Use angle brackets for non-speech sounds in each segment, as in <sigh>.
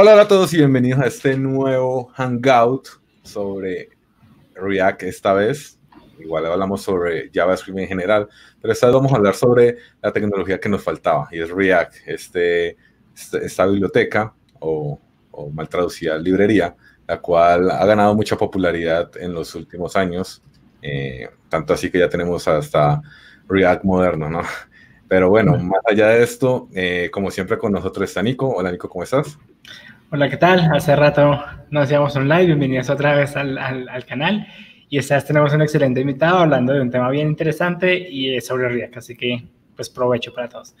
Hola, a todos y bienvenidos a este nuevo Hangout sobre React esta vez. Igual hablamos sobre JavaScript en general, pero esta vez vamos a hablar sobre la tecnología que nos faltaba y es React, este, este esta biblioteca o, mal traducida librería, la cual ha ganado mucha popularidad en los últimos años, eh, tanto así que ya tenemos hasta React moderno, ¿no? Pero bueno, más allá de esto, eh, como siempre con nosotros está Nico. Hola Nico, ¿cómo estás? Hola, ¿qué tal? Hace rato nos hacíamos un live, bienvenidos otra vez al, al, canal. Y esta vez tenemos un excelente invitado hablando de un tema bien interesante y sobre React, así que pues provecho para todos.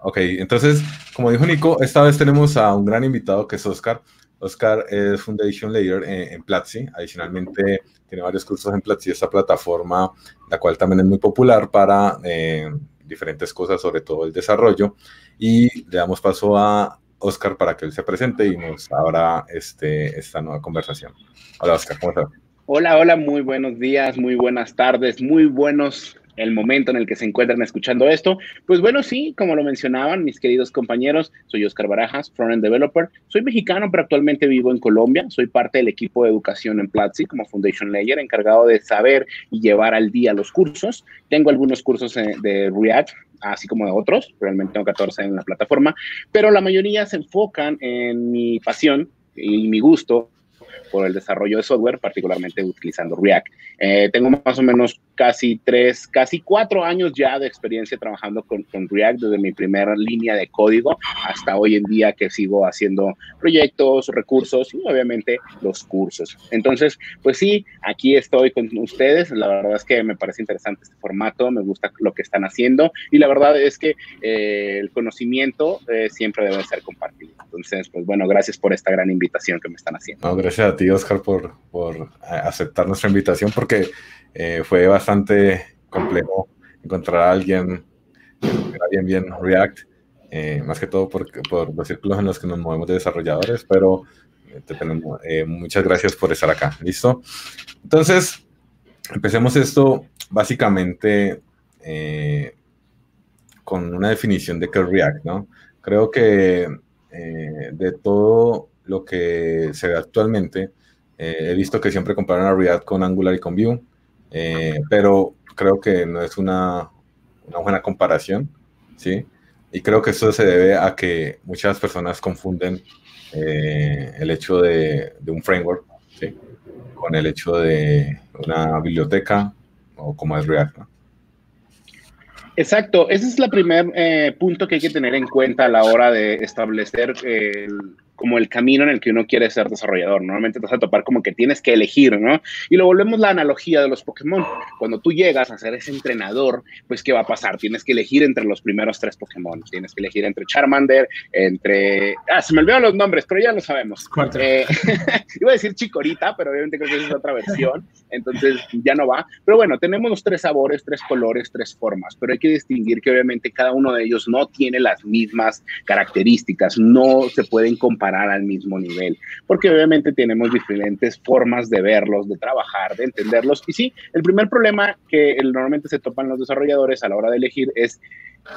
Ok, entonces, como dijo Nico, esta vez tenemos a un gran invitado que es Oscar. Oscar es Foundation Layer en, Platzi. Adicionalmente, tiene varios cursos en Platzi, esta plataforma, la cual también es muy popular para eh, diferentes cosas, sobre todo el desarrollo. Y le damos paso a Oscar para que él se presente y nos abra este, esta nueva conversación. Hola Oscar, ¿cómo estás? Hola, hola, muy buenos días, muy buenas tardes, muy buenos el momento en el que se encuentran escuchando esto. Pues bueno, sí, como lo mencionaban mis queridos compañeros, soy Oscar Barajas, Frontend Developer. Soy mexicano, pero actualmente vivo en Colombia. Soy parte del equipo de educación en Platzi como Foundation Layer, encargado de saber y llevar al día los cursos. Tengo algunos cursos eh, de React, así como de otros. Realmente tengo 14 en la plataforma, pero la mayoría se enfocan en mi pasión y mi gusto por el desarrollo de software, particularmente utilizando React. Eh, tengo más o menos casi tres, casi cuatro años ya de experiencia trabajando con, con, React desde mi primera línea de código hasta hoy en día que sigo haciendo proyectos, recursos y obviamente los cursos. Entonces, pues sí, aquí estoy con ustedes. La verdad es que me parece interesante este formato, me gusta lo que están haciendo y la verdad es que eh, el conocimiento eh, siempre debe ser compartido. Entonces, pues bueno, gracias por esta gran invitación que me están haciendo. gracias a ti, Oscar, por, por aceptar nuestra invitación porque eh, fue bastante complejo encontrar a alguien que bien, React, eh, más que todo por, por, los círculos en los que nos movemos de desarrolladores, pero eh, muchas gracias por estar acá. ¿Listo? Entonces, empecemos esto básicamente con una definición de qué es React, ¿no? Creo que de todo lo que se ve actualmente, he visto que siempre comparan a React con Angular y con Vue. Eh, pero creo que no es una, una, buena comparación, ¿sí? Y creo que eso se debe a que muchas personas confunden eh, el hecho de, un framework, ¿sí? Con el hecho de una biblioteca o como es React, ¿no? Exacto, ese es el primer eh, punto que hay que tener en cuenta a la hora de establecer el, como el camino en el que uno quiere ser desarrollador. Normalmente te vas a topar como que tienes que elegir, ¿no? Y lo volvemos la analogía de los Pokémon. Cuando tú llegas a ser ese entrenador, pues ¿qué va a pasar? Tienes que elegir entre los primeros tres Pokémon. Tienes que elegir entre Charmander, entre... Ah, se me olvidaron los nombres, pero ya lo sabemos. Eh, <laughs> iba a decir Chicorita, pero obviamente creo que esa es otra versión, entonces ya no va. Pero bueno, tenemos los tres sabores, tres colores, tres formas, pero hay que distinguir que obviamente cada uno de ellos no tiene las mismas características, no se pueden comparar al mismo nivel, porque obviamente tenemos diferentes formas de verlos, de trabajar, de entenderlos. Y sí, el primer problema que normalmente se topan los desarrolladores a la hora de elegir es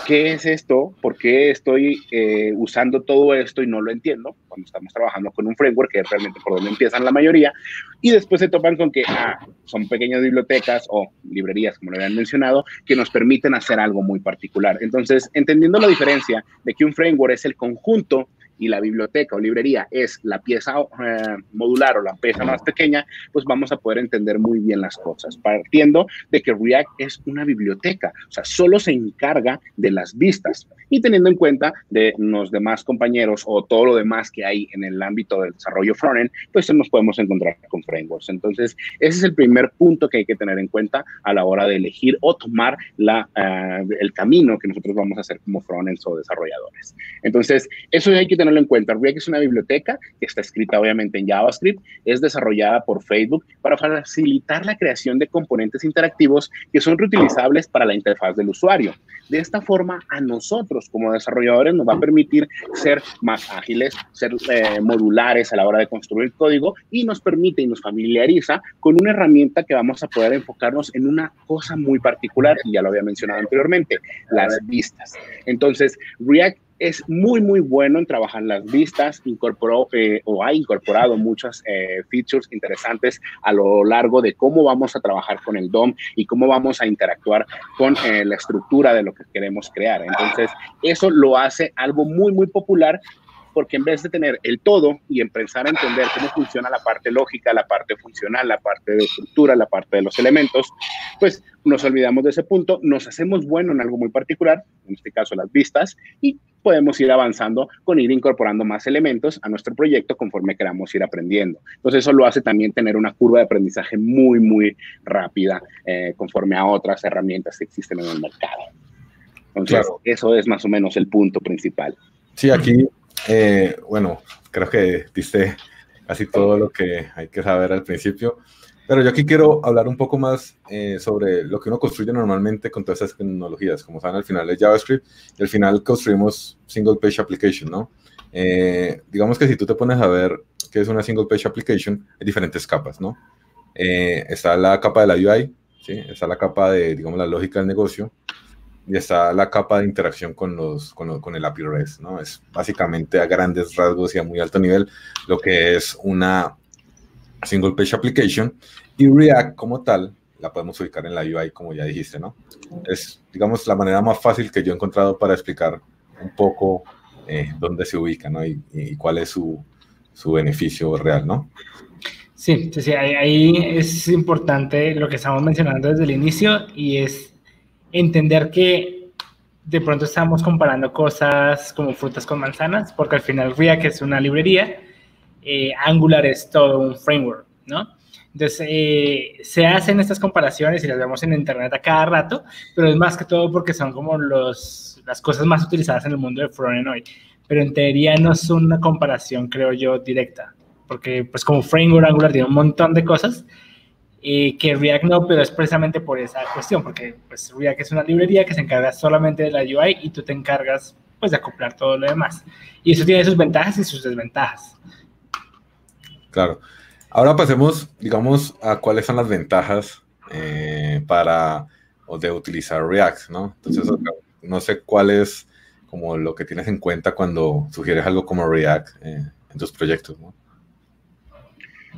¿qué es esto? ¿Por qué estoy eh, usando todo esto y no lo entiendo? Cuando estamos trabajando con un framework, que es realmente por donde empiezan la mayoría, y después se topan con que ah, son pequeñas bibliotecas o librerías, como lo habían mencionado, que nos permiten hacer algo muy particular. Entonces, entendiendo la diferencia de que un framework es el conjunto y la biblioteca o librería es la pieza eh, modular o la pieza más pequeña, pues vamos a poder entender muy bien las cosas, partiendo de que React es una biblioteca, o sea, solo se encarga de las vistas y teniendo en cuenta de los demás compañeros o todo lo demás que hay en el ámbito del desarrollo frontend, pues nos podemos encontrar con frameworks. Entonces, ese es el primer punto que hay que tener en cuenta a la hora de elegir o tomar la, eh, el camino que nosotros vamos a hacer como frontends o desarrolladores. Entonces, eso hay que tener tenerlo en cuenta. React es una biblioteca que está escrita obviamente en JavaScript, es desarrollada por Facebook para facilitar la creación de componentes interactivos que son reutilizables para la interfaz del usuario. De esta forma, a nosotros como desarrolladores nos va a permitir ser más ágiles, ser eh, modulares a la hora de construir código y nos permite y nos familiariza con una herramienta que vamos a poder enfocarnos en una cosa muy particular, y ya lo había mencionado anteriormente, las vistas. Entonces, React es muy, muy bueno en trabajar las vistas, incorporó eh, o ha incorporado muchas eh, features interesantes a lo largo de cómo vamos a trabajar con el DOM y cómo vamos a interactuar con eh, la estructura de lo que queremos crear. Entonces, eso lo hace algo muy, muy popular porque en vez de tener el todo y empezar a entender cómo funciona la parte lógica, la parte funcional, la parte de estructura, la parte de los elementos, pues nos olvidamos de ese punto, nos hacemos bueno en algo muy particular, en este caso las vistas, y podemos ir avanzando con ir incorporando más elementos a nuestro proyecto conforme queramos ir aprendiendo. Entonces eso lo hace también tener una curva de aprendizaje muy, muy rápida eh, conforme a otras herramientas que existen en el mercado. Entonces eso es más o menos el punto principal. Sí, aquí eh, bueno, creo que diste casi todo lo que hay que saber al principio. Pero yo aquí quiero hablar un poco más eh, sobre lo que uno construye normalmente con todas esas tecnologías. Como saben, al final es JavaScript y al final construimos single page application, ¿no? Eh, digamos que si tú te pones a ver qué es una single page application, hay diferentes capas, ¿no? está la capa de la UI, ¿sí? Está la capa de, digamos, la lógica del negocio, y está la capa de interacción con, los, con, con, el API REST, ¿no? Es básicamente a grandes rasgos y a muy alto nivel lo que es una single page application y React como tal la podemos ubicar en la UI como ya dijiste, ¿no? Es, digamos, la manera más fácil que yo he encontrado para explicar un poco eh, dónde se ubica, ¿no? Y, y cuál es su, su, beneficio real, ¿no? Sí, sí, sí, ahí, ahí es importante lo que estamos mencionando desde el inicio y es entender que de pronto estamos comparando cosas como frutas con manzanas, porque al final React es una librería, eh, Angular es todo un framework, ¿no? Entonces, eh, se hacen estas comparaciones y las vemos en Internet a cada rato, pero es más que todo porque son como las cosas más utilizadas en el mundo de frontend hoy. Pero en teoría no es una comparación, creo yo, directa, porque pues como framework Angular tiene un montón de cosas, y que React no, pero es precisamente por esa cuestión, porque pues React es una librería que se encarga solamente de la UI y tú te encargas pues de acoplar todo lo demás. Y eso tiene sus ventajas y sus desventajas. Claro. Ahora pasemos, digamos, a cuáles son las ventajas eh, para o de utilizar React, ¿no? Entonces, no sé cuál es como lo que tienes en cuenta cuando sugieres algo como React eh, en tus proyectos, ¿no?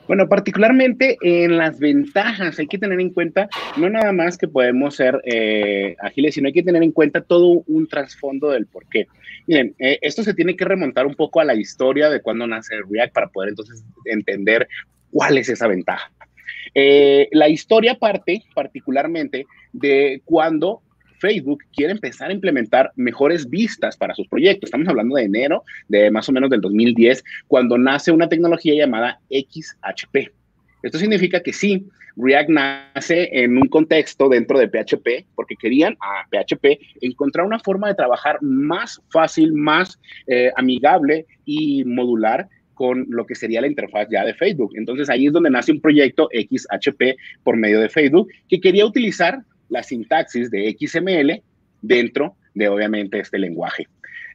Bueno, particularmente en las ventajas hay que tener en cuenta no nada más que podemos ser eh, ágiles, sino hay que tener en cuenta todo un trasfondo del por qué. Miren, eh, esto se tiene que remontar un poco a la historia de cuando nace React para poder entonces entender cuál es esa ventaja. Eh, la historia parte particularmente de cuando Facebook quiere empezar a implementar mejores vistas para sus proyectos. Estamos hablando de enero de más o menos del 2010, cuando nace una tecnología llamada XHP. Esto significa que sí, React nace en un contexto dentro de PHP, porque querían a PHP encontrar una forma de trabajar más fácil, más eh, amigable y modular con lo que sería la interfaz ya de Facebook. Entonces ahí es donde nace un proyecto XHP por medio de Facebook que quería utilizar la sintaxis de XML dentro de obviamente este lenguaje.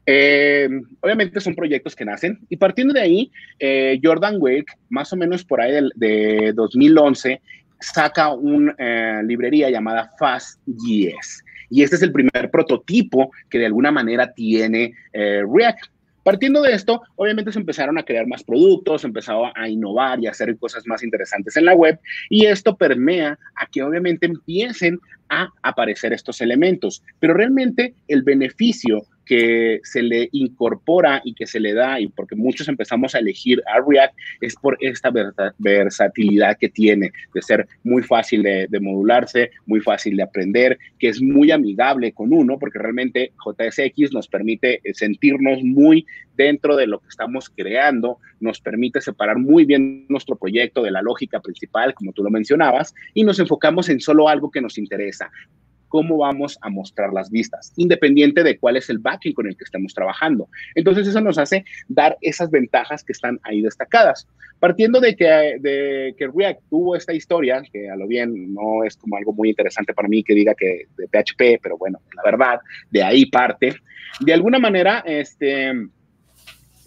Eh, obviamente son proyectos que nacen y partiendo de ahí, eh, Jordan Wake, más o menos por ahí de, 2011, saca una eh, librería llamada FastJS. Y este es el primer prototipo que de alguna manera tiene React. Partiendo de esto, obviamente se empezaron a crear más productos, se empezó a innovar y a hacer cosas más interesantes en la web y esto permea a que obviamente empiecen a aparecer estos elementos. Pero realmente el beneficio que se le incorpora y que se le da, y porque muchos empezamos a elegir a React, es por esta versatilidad que tiene, de ser muy fácil de, modularse, muy fácil de aprender, que es muy amigable con uno, porque realmente JSX nos permite sentirnos muy dentro de lo que estamos creando, nos permite separar muy bien nuestro proyecto de la lógica principal, como tú lo mencionabas, y nos enfocamos en solo algo que nos interesa cómo vamos a mostrar las vistas, independiente de cuál es el backend con el que estemos trabajando. Entonces eso nos hace dar esas ventajas que están ahí destacadas. Partiendo de que, de que React tuvo esta historia, que a lo bien no es como algo muy interesante para mí que diga que de PHP, pero bueno, la verdad, de ahí parte. De alguna manera, este,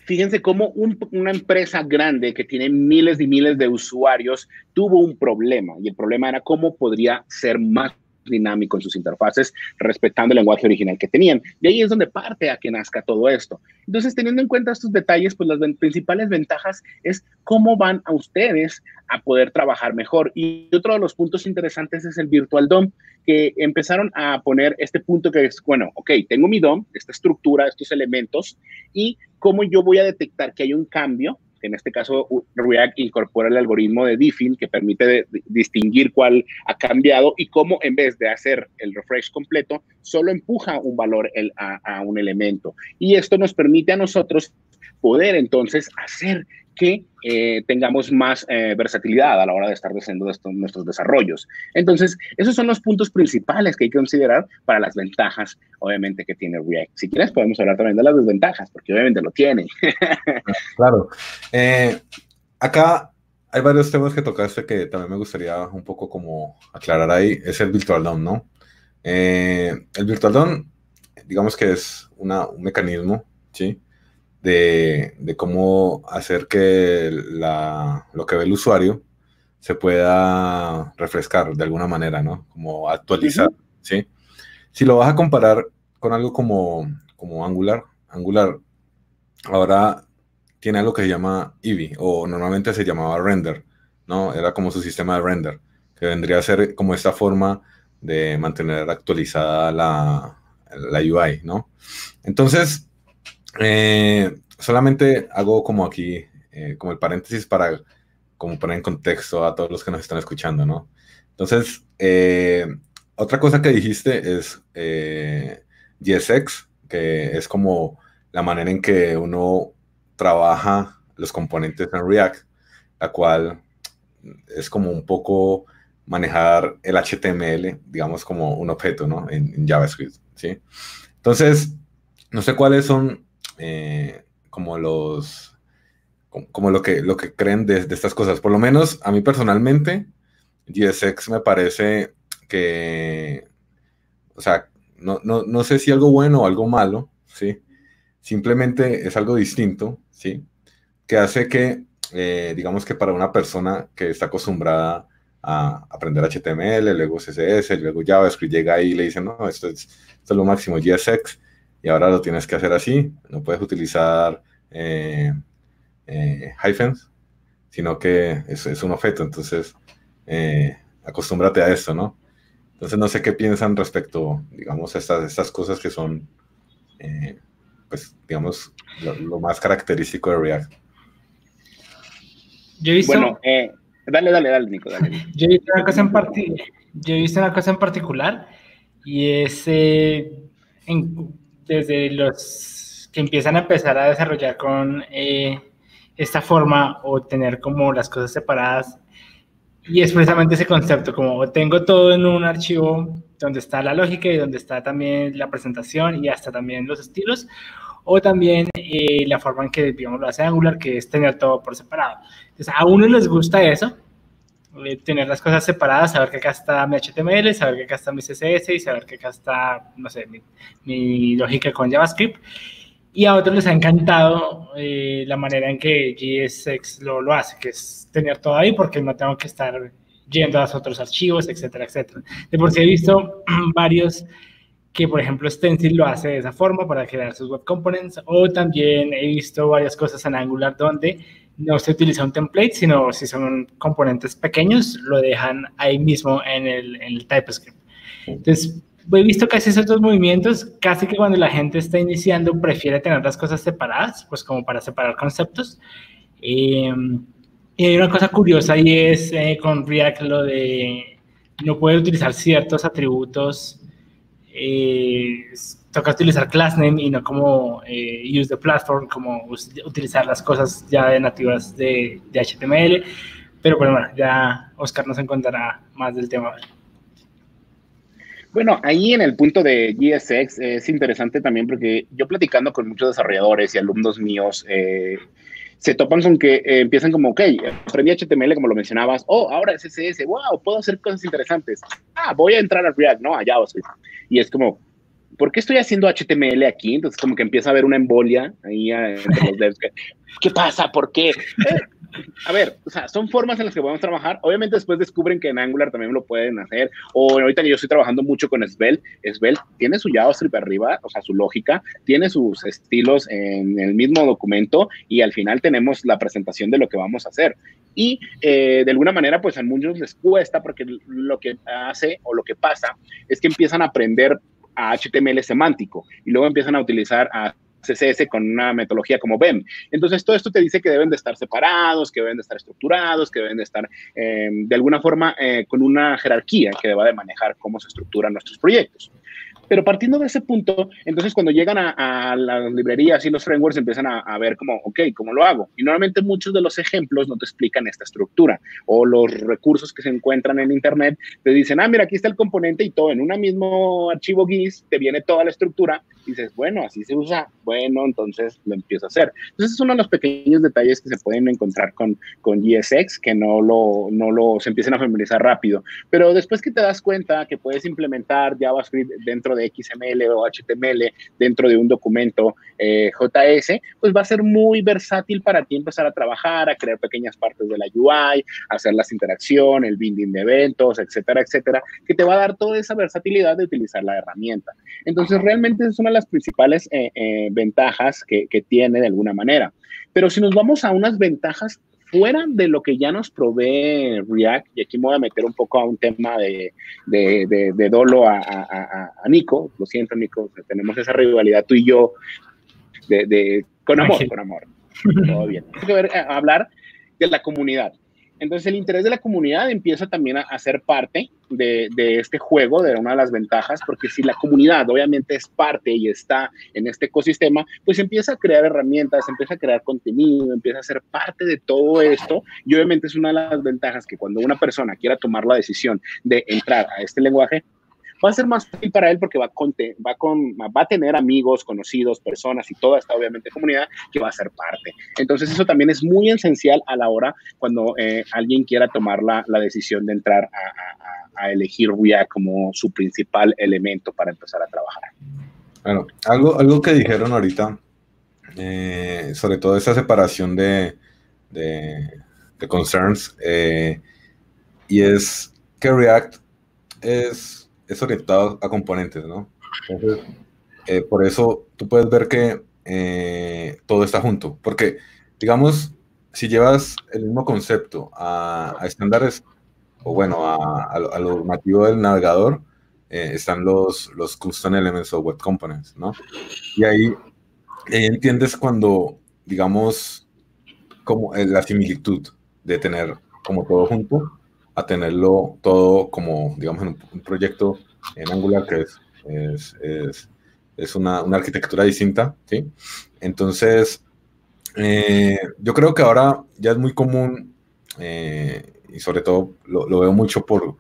fíjense cómo una empresa grande que tiene miles y miles de usuarios tuvo un problema y el problema era cómo podría ser más dinámico en sus interfaces, respetando el lenguaje original que tenían. Y ahí es donde parte a que nazca todo esto. Entonces, teniendo en cuenta estos detalles, pues las principales ventajas es cómo van a ustedes a poder trabajar mejor. Y otro de los puntos interesantes es el Virtual DOM, que empezaron a poner este punto que es, bueno, ok, tengo mi DOM, esta estructura, estos elementos, y cómo yo voy a detectar que hay un cambio en este caso React incorpora el algoritmo de diffing que permite distinguir cuál ha cambiado y cómo en vez de hacer el refresh completo, solo empuja un valor a, un elemento. Y esto nos permite a nosotros poder entonces hacer que eh, tengamos más eh, versatilidad a la hora de estar haciendo nuestros desarrollos. Entonces, esos son los puntos principales que hay que considerar para las ventajas, obviamente, que tiene React. Si quieres, podemos hablar también de las desventajas, porque obviamente lo tiene. <laughs> claro. Eh, acá hay varios temas que tocaste que también me gustaría un poco como aclarar ahí. Es el Virtual DOM, ¿no? el Virtual DOM, digamos que es un mecanismo, ¿sí? De, cómo hacer que lo que ve el usuario se pueda refrescar de alguna manera, ¿no? Como actualizar, ¿sí? Si lo vas a comparar con algo como, como Angular, Angular ahora tiene algo que se llama Eevee, o normalmente se llamaba Render, ¿no? Era como su sistema de render, que vendría a ser como esta forma de mantener actualizada la, la UI, ¿no? Entonces, eh, solamente hago como aquí, eh, como el paréntesis para como poner en contexto a todos los que nos están escuchando, ¿no? Entonces, eh, otra cosa que dijiste es GSX, que es como la manera en que uno trabaja los componentes en React, la cual es como un poco manejar el HTML, digamos como un objeto, ¿no? En, en JavaScript, ¿sí? Entonces, no sé cuáles son eh, como los, como, lo que, lo que creen de, estas cosas. Por lo menos a mí personalmente, GSX me parece que, o sea, no, no, no sé si algo bueno o algo malo, ¿sí? Simplemente es algo distinto, ¿sí? Que hace que, eh, digamos que para una persona que está acostumbrada a aprender HTML, luego CSS, luego JavaScript, llega ahí y le dice, no, esto es, esto es lo máximo, GSX, y ahora lo tienes que hacer así. No puedes utilizar eh, eh, hyphens, sino que es, es, un objeto. Entonces, eh, acostúmbrate a esto, ¿no? Entonces, no sé qué piensan respecto, digamos, a estas, estas cosas que son, pues, digamos, lo, más característico de React. Yo he visto... Bueno, dale, dale, dale, Nico, dale. Yo he visto una cosa en, yo he visto una cosa en particular y es en desde los que empiezan a empezar a desarrollar con eh, esta forma o tener como las cosas separadas. Y es precisamente ese concepto, como tengo todo en un archivo donde está la lógica y donde está también la presentación y hasta también los estilos, o también eh, la forma en que, digamos, lo hace Angular, que es tener todo por separado. Entonces, a uno les gusta eso, tener las cosas separadas, saber que acá está mi HTML, saber que acá está mi CSS y saber que acá está, no sé, mi, lógica con JavaScript. Y a otros les ha encantado eh, la manera en que GSX lo, lo hace, que es tener todo ahí porque no tengo que estar yendo a los otros archivos, etcétera, etcétera. De por sí he visto <clears throat> varios que, por ejemplo, Stencil lo hace de esa forma para crear sus web components, o también he visto varias cosas en Angular donde no se utiliza un template, sino si son componentes pequeños, lo dejan ahí mismo en el, en el TypeScript. Entonces, he visto casi esos dos movimientos, casi que cuando la gente está iniciando prefiere tener las cosas separadas, pues como para separar conceptos. Em, y hay una cosa curiosa y es eh, con React lo de no puede utilizar ciertos atributos eh, toca utilizar class name y no como eh, use the platform, como utilizar las cosas ya de nativas de, de, HTML. Pero bueno, ya Oscar nos encontrará más del tema. Bueno, ahí en el punto de GSX es interesante también porque yo platicando con muchos desarrolladores y alumnos míos, eh, se topan con que eh, empiezan como, ok, aprendí HTML como lo mencionabas, oh, ahora es CSS, wow, puedo hacer cosas interesantes. Ah, voy a entrar a React, no, a JavaScript. Y es como, ¿por qué estoy haciendo HTML aquí? Entonces como que empieza a haber una embolia ahí entre los devs. ¿Qué pasa? ¿Por qué? Eh, a ver, o sea, son formas en las que podemos trabajar. Obviamente después descubren que en Angular también lo pueden hacer. O ahorita que yo estoy trabajando mucho con Svelte, Svelte tiene su JavaScript arriba, o sea, su lógica, tiene sus estilos en el mismo documento y al final tenemos la presentación de lo que vamos a hacer. Y eh, de alguna manera, pues a muchos les cuesta porque lo que hace o lo que pasa es que empiezan a aprender a HTML semántico y luego empiezan a utilizar a CSS con una metodología como BEM. Entonces, todo esto te dice que deben de estar separados, que deben de estar estructurados, que deben de estar eh, de alguna forma eh, con una jerarquía que deba de manejar cómo se estructuran nuestros proyectos. Pero partiendo de ese punto, entonces cuando llegan a, las librerías y los frameworks empiezan a, ver como, ok, ¿cómo lo hago? Y normalmente muchos de los ejemplos no te explican esta estructura o los recursos que se encuentran en Internet te dicen, ah, mira, aquí está el componente y todo, en un mismo archivo GIS te viene toda la estructura y dices, bueno, así se usa, bueno, entonces lo empiezo a hacer. Entonces es uno de los pequeños detalles que se pueden encontrar con, con GSX, que no lo, no lo, se empiezan a familiarizar rápido. Pero después que te das cuenta que puedes implementar JavaScript dentro de XML o HTML dentro de un documento eh, JS, pues va a ser muy versátil para ti empezar a trabajar, a crear pequeñas partes de la UI, hacer las interacciones, el binding de eventos, etcétera, etcétera, que te va a dar toda esa versatilidad de utilizar la herramienta. Entonces, realmente es una de las principales eh, eh, ventajas que, que tiene de alguna manera. Pero si nos vamos a unas ventajas fuera de lo que ya nos provee React, y aquí me voy a meter un poco a un tema de, de, de, dolo a, a, a, Nico, lo siento Nico, tenemos esa rivalidad tú y yo, de, con amor, con amor, todo bien. Hay que ver, eh, hablar de la comunidad. Entonces el interés de la comunidad empieza también a, ser parte de, este juego, de una de las ventajas, porque si la comunidad obviamente es parte y está en este ecosistema, pues empieza a crear herramientas, empieza a crear contenido, empieza a ser parte de todo esto. Y obviamente es una de las ventajas que cuando una persona quiera tomar la decisión de entrar a este lenguaje, va a ser más fácil para él porque va, con, va, con, va a tener amigos, conocidos, personas y toda esta obviamente comunidad que va a ser parte. Entonces eso también es muy esencial a la hora cuando eh, alguien quiera tomar la, la decisión de entrar a, a, elegir React como su principal elemento para empezar a trabajar. Bueno, algo, algo que dijeron ahorita, eh, sobre todo esa separación de, de, de concerns, eh, y es que React es es orientado a componentes, ¿no? Entonces, eh, por eso tú puedes ver que eh, todo está junto, porque, digamos, si llevas el mismo concepto a, estándares, o bueno, a, lo normativo del navegador, eh, están los, los custom elements o web components, ¿no? Y ahí, ahí entiendes cuando, digamos, como la similitud de tener como todo junto a tenerlo todo como, digamos, en un, proyecto en Angular que es, es, es, una, una, arquitectura distinta, ¿sí? Entonces, eh, yo creo que ahora ya es muy común, eh, y sobre todo lo, lo, veo mucho por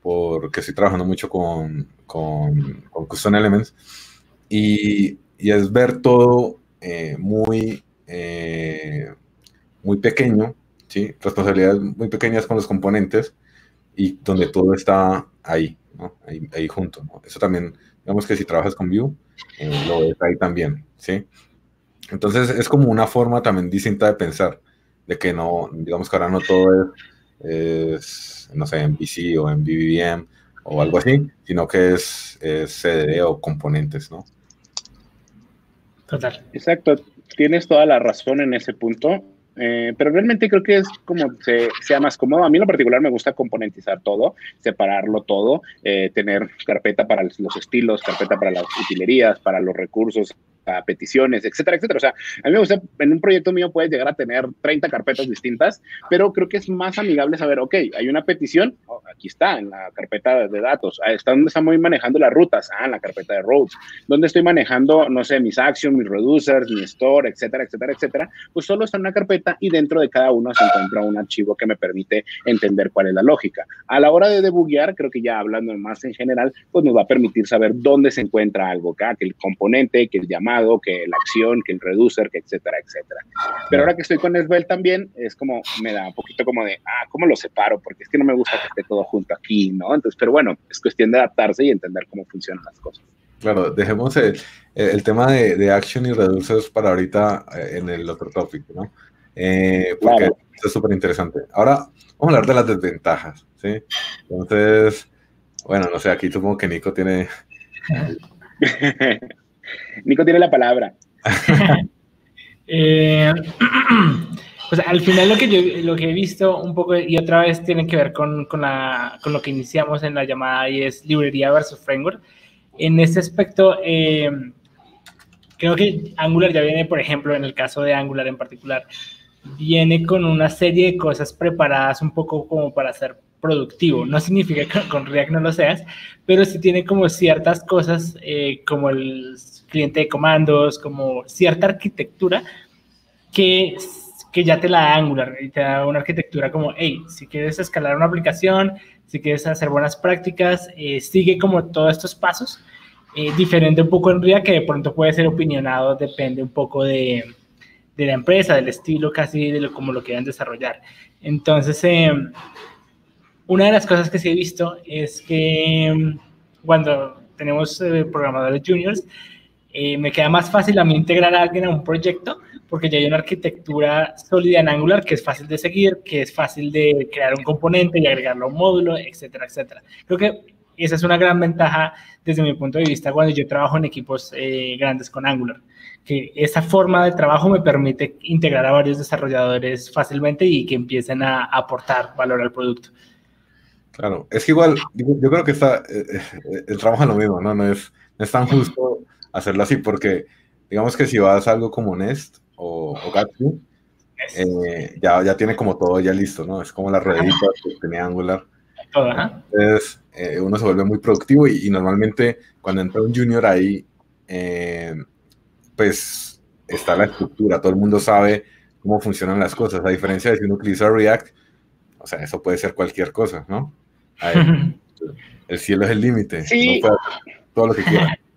porque estoy trabajando mucho con, con, con Custom Elements, y, y, es ver todo eh, muy, muy pequeño, ¿sí? responsabilidades muy pequeñas con los componentes, y donde todo está ahí, ¿no? ahí, ahí junto. ¿no? Eso también, digamos que si trabajas con Vue, eh, lo ves ahí también, ¿sí? Entonces es como una forma también distinta de pensar, de que no, digamos que ahora no todo es, no sé, en VC o en BBM o algo así, sino que es, es CDD o componentes, ¿no? Total. Exacto, tienes toda la razón en ese punto. Eh, pero realmente creo que es como se, sea más cómodo. A mí en lo particular me gusta componentizar todo, separarlo todo, eh, tener carpeta para los estilos, carpeta para las utilerías, para los recursos, a peticiones, etcétera, etcétera. O sea, a mí me gusta, en un proyecto mío puedes llegar a tener 30 carpetas distintas, pero creo que es más amigable saber, ok, hay una petición, oh, aquí está, en la carpeta de datos, ah, está donde estamos manejando las rutas, ah, en la carpeta de roads, donde estoy manejando, no sé, mis actions, mis reducers, mi store, etcétera, etcétera, etcétera, pues solo está en una carpeta y dentro de cada uno se encuentra un archivo que me permite entender cuál es la lógica. A la hora de debuguear, creo que ya hablando más en general, pues nos va a permitir saber dónde se encuentra algo, que el componente, que el llamado, que la acción, que el reducer, que etcétera, etcétera. Pero ahora que estoy con Svelte también, es como, me da un poquito como de, ah, ¿cómo lo separo? Porque es que no me gusta que esté todo junto aquí, ¿no? Entonces, pero bueno, es cuestión de adaptarse y entender cómo funcionan las cosas. Claro, dejemos el, el tema de, de, action y reducers para ahorita eh, en el otro tópico, ¿no? Eh, porque esto es súper interesante. Ahora vamos a hablar de las desventajas, ¿sí? Entonces, bueno, no sé, aquí supongo que Nico tiene... <laughs> Nico tiene la palabra. <laughs> eh, <clears throat> pues al final lo que lo que he visto un poco y otra vez tiene que ver con, con, la, con lo que iniciamos en la llamada y es librería versus framework. En este aspecto, eh, creo que Angular ya viene, por ejemplo, en el caso de Angular en particular, viene con una serie de cosas preparadas un poco como para ser productivo. No significa que con React no lo seas, pero sí tiene como ciertas cosas eh, como el cliente de comandos, como cierta arquitectura que, que ya te la da Angular y te da una arquitectura como, hey, si quieres escalar una aplicación, si quieres hacer buenas prácticas, eh, sigue como todos estos pasos. Eh, diferente un poco en React, que de pronto puede ser opinionado, depende un poco de, de la empresa, del estilo casi de lo, como lo quieran desarrollar. Entonces, em, una de las cosas que sí he visto es que em, cuando tenemos eh, programadores juniors, eh, me queda más fácil a mí integrar a alguien a un proyecto porque ya hay una arquitectura sólida en Angular que es fácil de seguir, que es fácil de crear un componente y agregarlo a un módulo, etcétera, etcétera. Creo que esa es una gran ventaja desde mi punto de vista cuando yo trabajo en equipos eh, grandes con Angular que esa forma de trabajo me permite integrar a varios desarrolladores fácilmente y que empiecen a aportar valor al producto. Claro, es que igual, yo creo que está, eh, eh, el trabajo es lo mismo, ¿no? No es, no es tan justo hacerlo así, porque digamos que si vas a algo como Nest o, o Gatsby, eh, ya, ya tiene como todo ya listo, ¿no? Es como la ruedita que tiene Angular. Entonces, uno se vuelve muy productivo y, y, normalmente cuando entra un junior ahí, pues está la estructura, todo el mundo sabe cómo funcionan las cosas, a diferencia de si uno utiliza React, o sea, eso puede ser cualquier cosa, ¿no? El cielo es el límite, sí. todo lo que quiera. <laughs>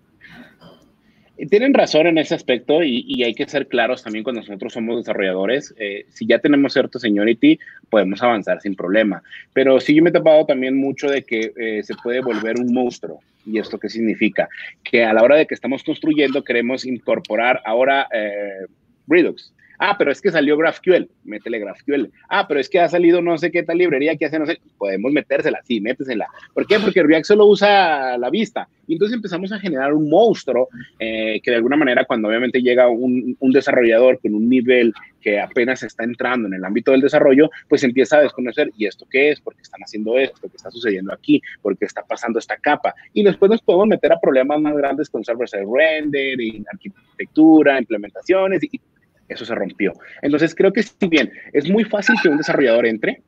Tienen razón en ese aspecto y, hay que ser claros también cuando nosotros somos desarrolladores. Eh, si ya tenemos cierto seniority, podemos avanzar sin problema. Pero sí yo me he tapado también mucho de que eh, se puede volver un monstruo. ¿Y esto qué significa? Que a la hora de que estamos construyendo queremos incorporar ahora eh, Redux. Ah, pero es que salió GraphQL, métele GraphQL. Ah, pero es que ha salido no sé qué tal librería que hace, no sé, podemos metérsela, sí, métesela. ¿Por qué? Porque React solo usa la vista. Y entonces empezamos a generar un monstruo eh, que de alguna manera cuando obviamente llega un, desarrollador con un nivel que apenas está entrando en el ámbito del desarrollo, pues empieza a desconocer, ¿y esto qué es? ¿Por qué están haciendo esto? ¿Qué está sucediendo aquí? ¿Por qué está pasando esta capa? Y después nos podemos meter a problemas más grandes con server-side render, y arquitectura, implementaciones, y eso se rompió. Entonces creo que si bien es muy fácil que un desarrollador entre,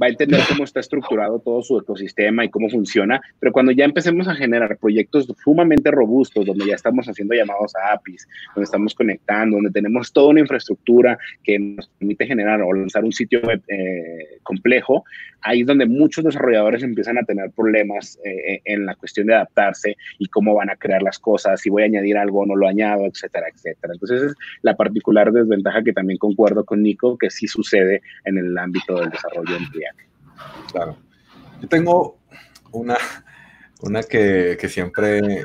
va a entender cómo está estructurado todo su ecosistema y cómo funciona, pero cuando ya empecemos a generar proyectos sumamente robustos, donde ya estamos haciendo llamados a APIs, donde estamos conectando, donde tenemos toda una infraestructura que nos permite generar o lanzar un sitio web eh, complejo, ahí es donde muchos desarrolladores empiezan a tener problemas eh, en la cuestión de adaptarse y cómo van a crear las cosas, si voy a añadir algo o no lo añado, etcétera, etcétera. Entonces, es la particular desventaja que también concuerdo con Nico, que sí sucede en el ámbito del desarrollo en Claro. Yo tengo una, una que, que, siempre,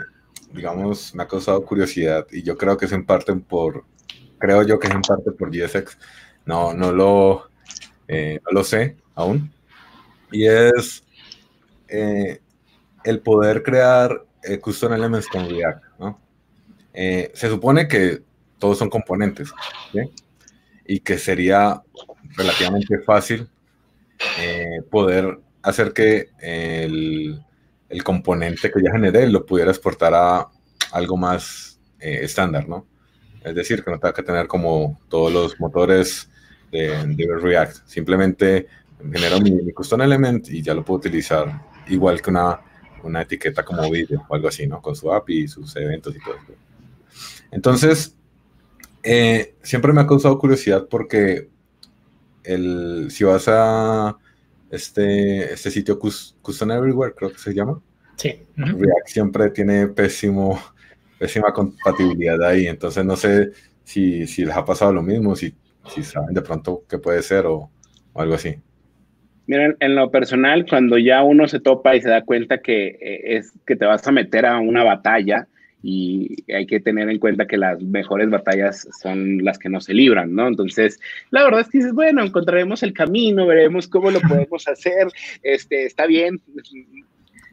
digamos, me ha causado curiosidad y yo creo que es en parte por, creo yo que es en parte por GSX. No, no lo, eh, lo sé aún. Y es eh, el poder crear eh, custom elements con React, ¿no? se supone que todos son componentes. Y que sería relativamente fácil eh, poder hacer que el, componente que ya generé lo pudiera exportar a algo más eh, estándar, ¿no? Es decir, que no tenga que tener como todos los motores de, React. Simplemente genero mi, mi, custom element y ya lo puedo utilizar igual que una, una etiqueta como video o algo así, ¿no? Con su API y sus eventos y todo eso. Entonces, eh, siempre me ha causado curiosidad porque el, si vas a este, este sitio Custom Everywhere, creo que se llama. Sí. React siempre tiene pésimo, pésima compatibilidad ahí, entonces no sé si, si les ha pasado lo mismo, si, si saben de pronto qué puede ser o, o algo así. Miren, en lo personal, cuando ya uno se topa y se da cuenta que eh, es que te vas a meter a una batalla y hay que tener en cuenta que las mejores batallas son las que no se libran, ¿no? Entonces, la verdad es que dices, bueno, encontraremos el camino, veremos cómo lo podemos hacer, este, está bien.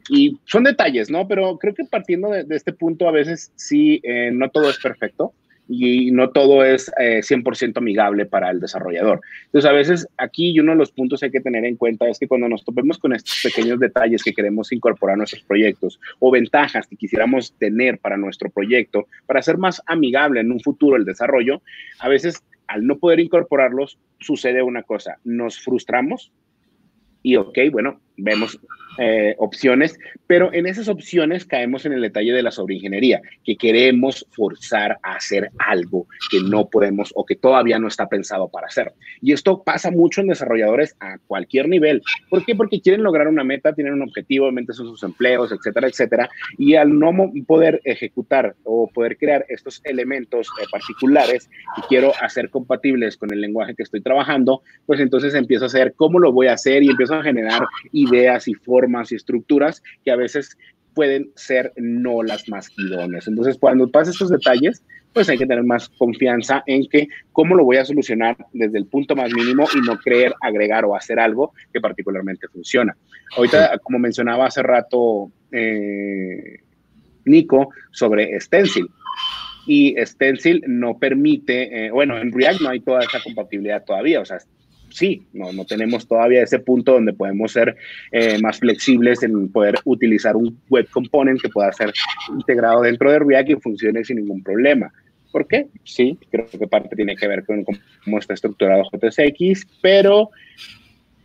Y son detalles, ¿no? Pero creo que partiendo de, este punto, a veces sí, eh, no todo es perfecto y no todo es 100% eh, amigable para el desarrollador. Entonces, a veces aquí uno de los puntos hay que tener en cuenta es que cuando nos topemos con estos pequeños detalles que queremos incorporar a nuestros proyectos o ventajas que quisiéramos tener para nuestro proyecto, para hacer más amigable en un futuro el desarrollo, a veces al no poder incorporarlos sucede una cosa, nos frustramos y ok, bueno, vemos eh, opciones, pero en esas opciones caemos en el detalle de la sobreingeniería, que queremos forzar a hacer algo que no podemos o que todavía no está pensado para hacer. Y esto pasa mucho en desarrolladores a cualquier nivel. ¿Por qué? Porque quieren lograr una meta, tienen un objetivo, obviamente son sus empleos, etcétera, etcétera, y al no poder ejecutar o poder crear estos elementos eh, particulares que quiero hacer compatibles con el lenguaje que estoy trabajando, pues entonces empiezo a hacer cómo lo voy a hacer y empiezo a generar ideas y formas y estructuras que a veces pueden ser no las más idóneas. Entonces, cuando pasa estos detalles, pues hay que tener más confianza en que cómo lo voy a solucionar desde el punto más mínimo y no creer, agregar o hacer algo que particularmente funciona. Ahorita, como mencionaba hace rato eh, Nico sobre Stencil, y Stencil no permite, eh, bueno, en React no hay toda esa compatibilidad todavía, o sea, sí, no, no tenemos todavía ese punto donde podemos ser eh, más flexibles en poder utilizar un web component que pueda ser integrado dentro de React y funcione sin ningún problema. ¿Por qué? Sí, creo que parte tiene que ver con cómo está estructurado JSX, pero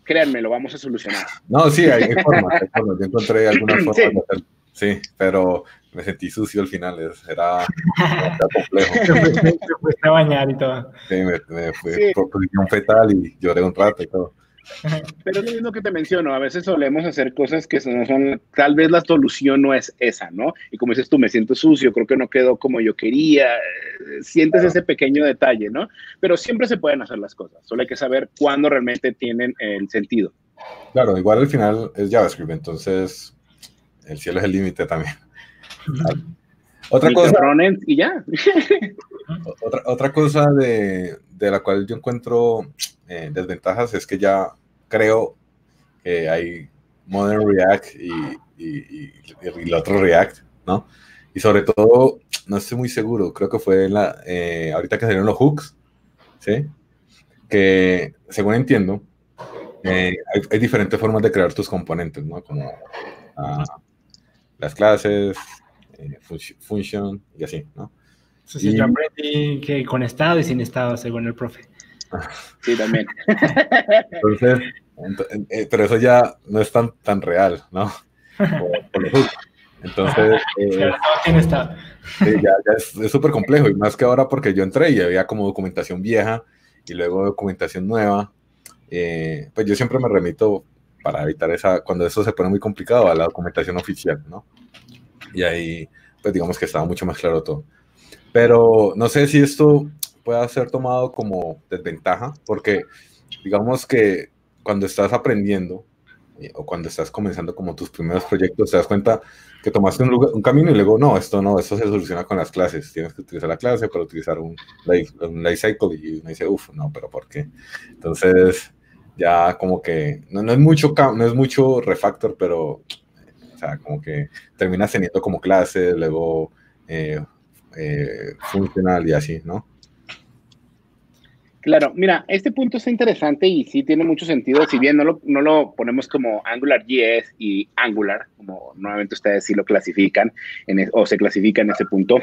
créanme, lo vamos a solucionar. No, sí, hay, formas, Yo encontré alguna forma sí. de hacer, sí, pero me sentí sucio al final, era, complejo. <laughs> Me fuiste a bañar y todo. Sí, me, me fui sí. por posición fetal y lloré un rato y todo. Pero es lo mismo que te menciono, a veces solemos hacer cosas que no son, tal vez la solución no es esa, ¿no? Y como dices tú, me siento sucio, creo que no quedó como yo quería, sientes ese pequeño detalle, ¿no? Pero siempre se pueden hacer las cosas, solo hay que saber cuándo realmente tienen el sentido. Claro, igual al final es JavaScript, entonces el cielo es el límite también. Otra cosa. Y ya. otra, otra cosa de, de, la cual yo encuentro eh, desventajas es que ya creo que hay Modern React y, y, y, el otro React, ¿no? Y sobre todo, no estoy muy seguro, creo que fue la, eh, ahorita que salieron los hooks, ¿sí? Que según entiendo, eh, hay, hay, diferentes formas de crear tus componentes, ¿no? Como uh, las clases, eh, function y así, ¿no? Sí, sí, y... yo aprendí que con estado y sin estado, según el profe. <laughs> Sí, también. Entonces, eh, pero eso ya no es tan, tan real, ¿no? Entonces, <laughs> eh, sí, ya, ya, es súper complejo y más que ahora porque yo entré y había como documentación vieja y luego documentación nueva. Eh, pues yo siempre me remito para evitar esa, cuando eso se pone muy complicado, a la documentación oficial, ¿no? Y ahí, pues digamos que estaba mucho más claro todo. Pero no sé si esto pueda ser tomado como desventaja, porque digamos que cuando estás aprendiendo eh, o cuando estás comenzando como tus primeros proyectos, te das cuenta que tomaste un, lugar, un, camino y luego, no, esto no, esto se soluciona con las clases. Tienes que utilizar la clase para utilizar un life, un life cycle y uno dice, uff, no, pero ¿por qué? Entonces, ya como que no, no, es mucho, no es mucho refactor, pero o sea, como que terminas teniendo como clase, luego eh, eh, funcional y así, ¿no? Claro, mira, este punto es interesante y sí tiene mucho sentido, si bien no lo, no lo ponemos como AngularJS y Angular, como nuevamente ustedes sí lo clasifican en, o se clasifica en ese punto,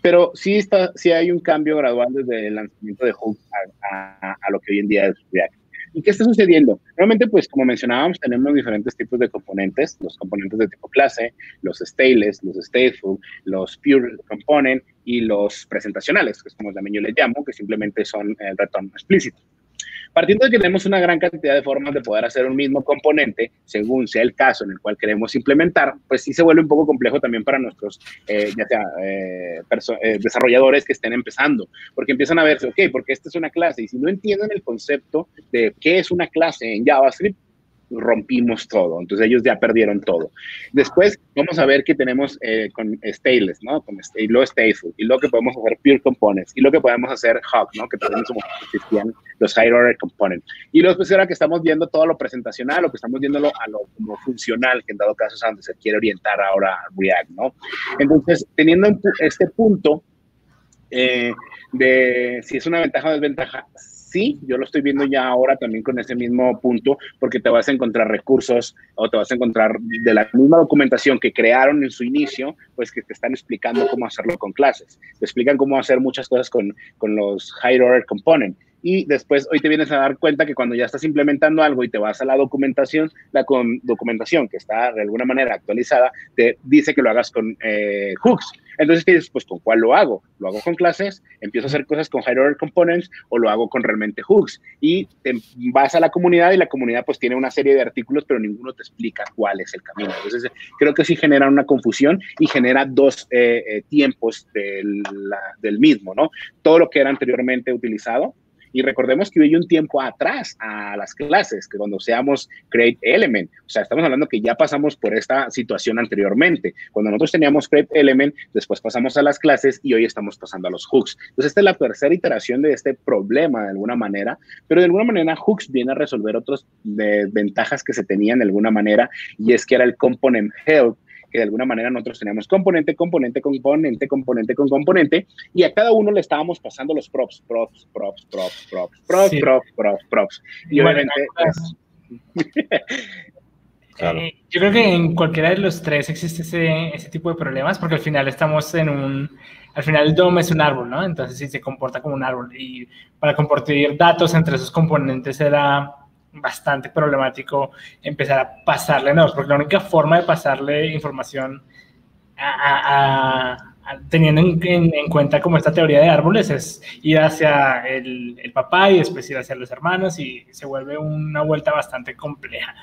pero sí, está, sí hay un cambio gradual desde el lanzamiento de Hook a, a, a lo que hoy en día es React. ¿Y qué está sucediendo? Realmente, pues como mencionábamos, tenemos diferentes tipos de componentes, los componentes de tipo clase, los stateless, los stateful, los pure component y los presentacionales, que es como también yo les llamo, que simplemente son el retorno explícito. Partiendo de que tenemos una gran cantidad de formas de poder hacer un mismo componente, según sea el caso en el cual queremos implementar, pues sí se vuelve un poco complejo también para nuestros, eh, ya sea, eh, eh, desarrolladores que estén empezando, porque empiezan a verse, ok, porque esta es una clase, y si no entienden el concepto de qué es una clase en JavaScript, rompimos todo. Entonces ellos ya perdieron todo. Después vamos a ver que tenemos eh, con Stainless, ¿no? Con, y luego Stateful, y luego que podemos hacer Pure Components, y lo que podemos hacer Hub, ¿no? Que también como existían los High Order Components. Y luego pues ahora que estamos viendo todo lo presentacional, lo que estamos viéndolo a lo como funcional, que en dado caso es donde se quiere orientar ahora React, ¿no? Entonces, teniendo este punto eh, de si es una ventaja o desventaja, sí, yo lo estoy viendo ya ahora también con ese mismo punto, porque te vas a encontrar recursos o te vas a encontrar de la misma documentación que crearon en su inicio, pues que te están explicando cómo hacerlo con clases. Te explican cómo hacer muchas cosas con, con los high order component y después hoy te vienes a dar cuenta que cuando ya estás implementando algo y te vas a la documentación, la con documentación que está de alguna manera actualizada, te dice que lo hagas con eh, hooks. Entonces dices, pues ¿con cuál lo hago? ¿Lo hago con clases? ¿Empiezo a hacer cosas con higher order components o lo hago con realmente hooks? Y te vas a la comunidad y la comunidad pues tiene una serie de artículos, pero ninguno te explica cuál es el camino. Entonces creo que sí genera una confusión y genera dos eh, eh, tiempos del, del mismo, ¿no? Todo lo que era anteriormente utilizado y recordemos que hay un tiempo atrás a las clases, que cuando seamos Create Element, o sea, estamos hablando que ya pasamos por esta situación anteriormente. Cuando nosotros teníamos Create Element, después pasamos a las clases y hoy estamos pasando a los hooks. Entonces, esta es la tercera iteración de este problema de alguna manera, pero de alguna manera hooks viene a resolver otras ventajas que se tenían de alguna manera y es que era el component help que de alguna manera nosotros teníamos componente, componente, componente, componente con componente, y a cada uno le estábamos pasando los props, props, props, props, props, props, props, props, props. Y obviamente... <laughs> Eh, yo creo que en cualquiera de los tres existe ese, ese tipo de problemas, porque al final estamos en un, al final el DOM es un árbol, ¿no? Entonces sí se comporta como un árbol y para compartir datos entre sus componentes era bastante problemático empezar a pasarle no, porque la única forma de pasarle información teniendo en, cuenta como esta teoría de árboles es ir hacia el, papá y después ir hacia los hermanos y se vuelve una vuelta bastante compleja.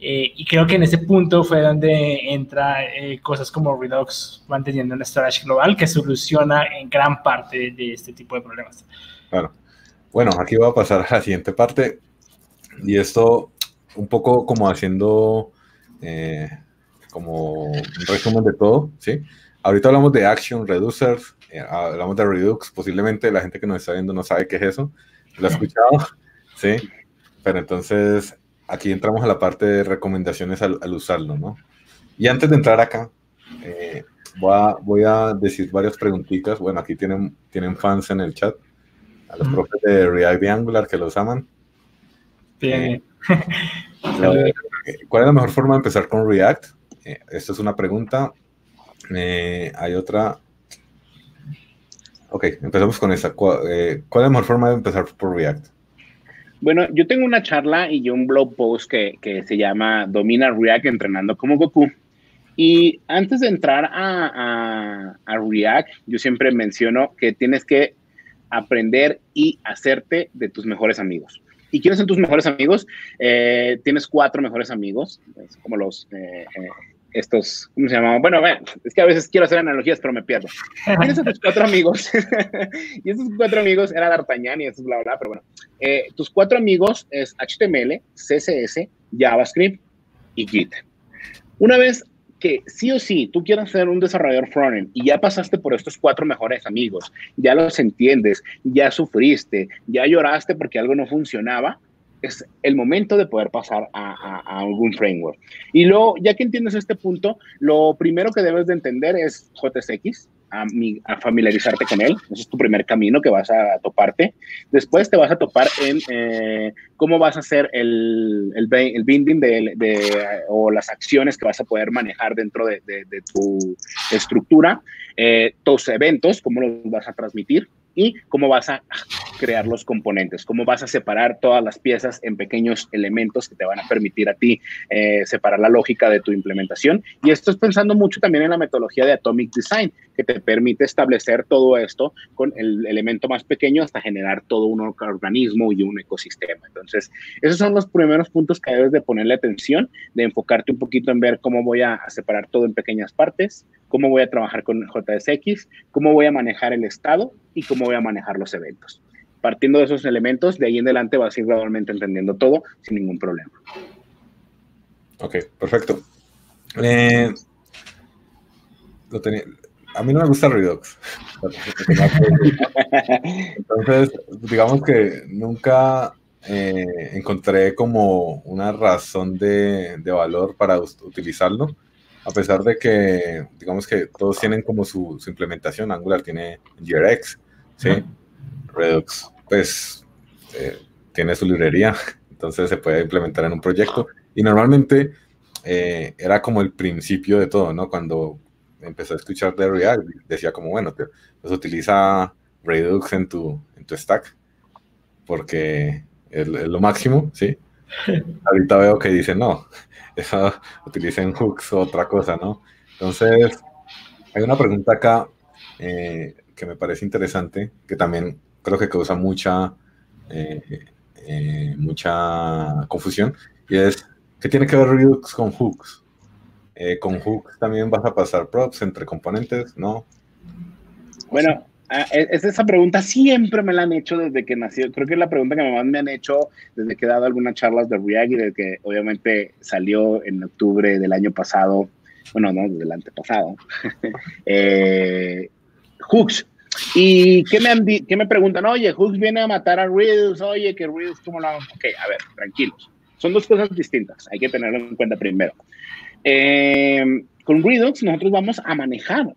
Eh, y creo que en ese punto fue donde entra eh, cosas como Redux manteniendo un storage global que soluciona en gran parte de este tipo de problemas. Claro. Bueno, aquí voy a pasar a la siguiente parte. Y esto un poco como haciendo eh, como un resumen de todo, ¿sí? Ahorita hablamos de Action Reducers, eh, hablamos de Redux, posiblemente la gente que nos está viendo no sabe qué es eso, lo ha escuchado, <laughs> ¿sí? Pero entonces aquí entramos a la parte de recomendaciones al, usarlo, ¿no? Y antes de entrar acá, eh, voy, a, voy, a, decir varias preguntitas. Bueno, aquí tienen, tienen fans en el chat, a los profes de React y Angular que los aman. <laughs> Eh, ¿Cuál es la mejor forma de empezar con React? Eh, esta es una pregunta. Eh, hay otra. Ok, empezamos con esa. ¿Cuál, es la mejor forma de empezar por React? Bueno, yo tengo una charla y un blog post que, que se llama Domina React entrenando como Goku. Y antes de entrar a, a, React, yo siempre menciono que tienes que aprender y hacerte de tus mejores amigos. ¿Y quiénes son tus mejores amigos? Eh, tienes cuatro mejores amigos, como los, eh, eh, estos, ¿cómo se llamaban? Bueno, es que a veces quiero hacer analogías, pero me pierdo. Tienes a tus cuatro amigos, <laughs> y estos cuatro amigos era D'Artagnan y eso bla, bla, pero bueno. tus cuatro amigos es HTML, CSS, JavaScript y Git. Una vez que sí o sí tú quieras ser un desarrollador frontend y ya pasaste por estos cuatro mejores amigos, ya los entiendes, ya sufriste, ya lloraste porque algo no funcionaba, es el momento de poder pasar a, algún framework. Y luego, ya que entiendes este punto, lo primero que debes de entender es JSX, a, familiarizarte con él. Ese es tu primer camino que vas a toparte. Después te vas a topar en eh, cómo vas a hacer el, el, binding de, o las acciones que vas a poder manejar dentro de, tu estructura, eh, tus eventos, cómo los vas a transmitir y cómo vas a crear los componentes, cómo vas a separar todas las piezas en pequeños elementos que te van a permitir a ti eh, separar la lógica de tu implementación. Y esto es pensando mucho también en la metodología de Atomic Design, que te permite establecer todo esto con el elemento más pequeño hasta generar todo un organismo y un ecosistema. Entonces, esos son los primeros puntos que debes de ponerle atención, de enfocarte un poquito en ver cómo voy a separar todo en pequeñas partes, cómo voy a trabajar con JSX, cómo voy a manejar el estado y cómo voy a manejar los eventos. Partiendo de esos elementos, de ahí en adelante vas a ir gradualmente entendiendo todo sin ningún problema. Ok, perfecto. Eh, a mí no me gusta Redux. <laughs> Entonces, digamos que nunca eh, encontré como una razón de, valor para utilizarlo, a pesar de que, digamos que todos tienen como su, implementación. Angular tiene GRX, ¿sí? Redux, pues, eh, tiene su librería, entonces se puede implementar en un proyecto. Y normalmente eh, era como el principio de todo, ¿no? Cuando empecé a escuchar de React, decía como, bueno, pues utiliza Redux en tu, en tu stack, porque es, lo máximo, ¿sí? <laughs> Ahorita veo que dice, no, <laughs> eso utilicen hooks o otra cosa, ¿no? Entonces, hay una pregunta acá eh, que me parece interesante, que también creo que causa mucha, eh, mucha confusión, y es, ¿Qué tiene que ver Redux con hooks? Eh, ¿Con hooks también vas a pasar props entre componentes? ¿No? Bueno, ah, e, esa pregunta siempre me la han hecho desde que nació. Creo que es la pregunta que más me han hecho desde que he dado algunas charlas de React y desde que obviamente salió en octubre del año pasado. Bueno, no, del antepasado. <laughs> eh, hooks. ¿Y qué me, qué me preguntan? Oye, Hooks viene a matar a Redux. Oye, que Redux, ¿cómo lo hago? Ok, a ver, tranquilos. Son dos cosas distintas, hay que tenerlo en cuenta primero. Eh, con Redux nosotros vamos a manejar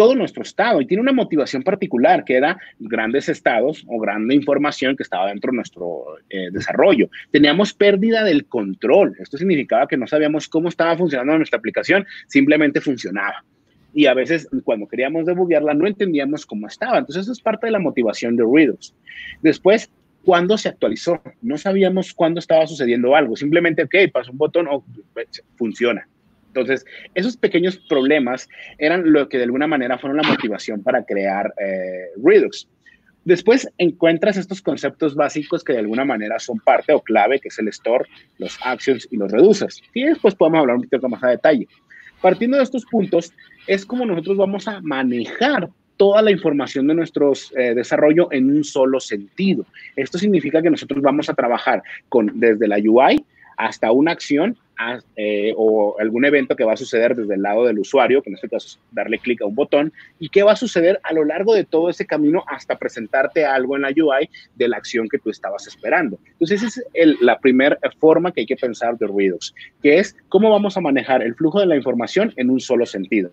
todo nuestro estado y tiene una motivación particular que era grandes estados o grande información que estaba dentro de nuestro eh, desarrollo. Teníamos pérdida del control. Esto significaba que no sabíamos cómo estaba funcionando nuestra aplicación, simplemente funcionaba. Y a veces cuando queríamos debuguearla no entendíamos cómo estaba. Entonces eso es parte de la motivación de Redux. Después cuándo se actualizó. No sabíamos cuándo estaba sucediendo algo. Simplemente, ok, pasó un botón, o funciona. Entonces, esos pequeños problemas eran lo que de alguna manera fueron la motivación para crear eh, Redux. Después encuentras estos conceptos básicos que de alguna manera son parte o clave, que es el store, los actions y los reduces. Y después podemos hablar un poquito más a detalle. Partiendo de estos puntos, es como nosotros vamos a manejar toda la información de nuestro eh, desarrollo en un solo sentido. Esto significa que nosotros vamos a trabajar con desde la UI hasta una acción eh, o algún evento que va a suceder desde el lado del usuario, que en este caso darle clic a un botón, y qué va a suceder a lo largo de todo ese camino hasta presentarte algo en la UI de la acción que tú estabas esperando. Entonces, esa es la primera forma que hay que pensar de Redux, que es cómo vamos a manejar el flujo de la información en un solo sentido.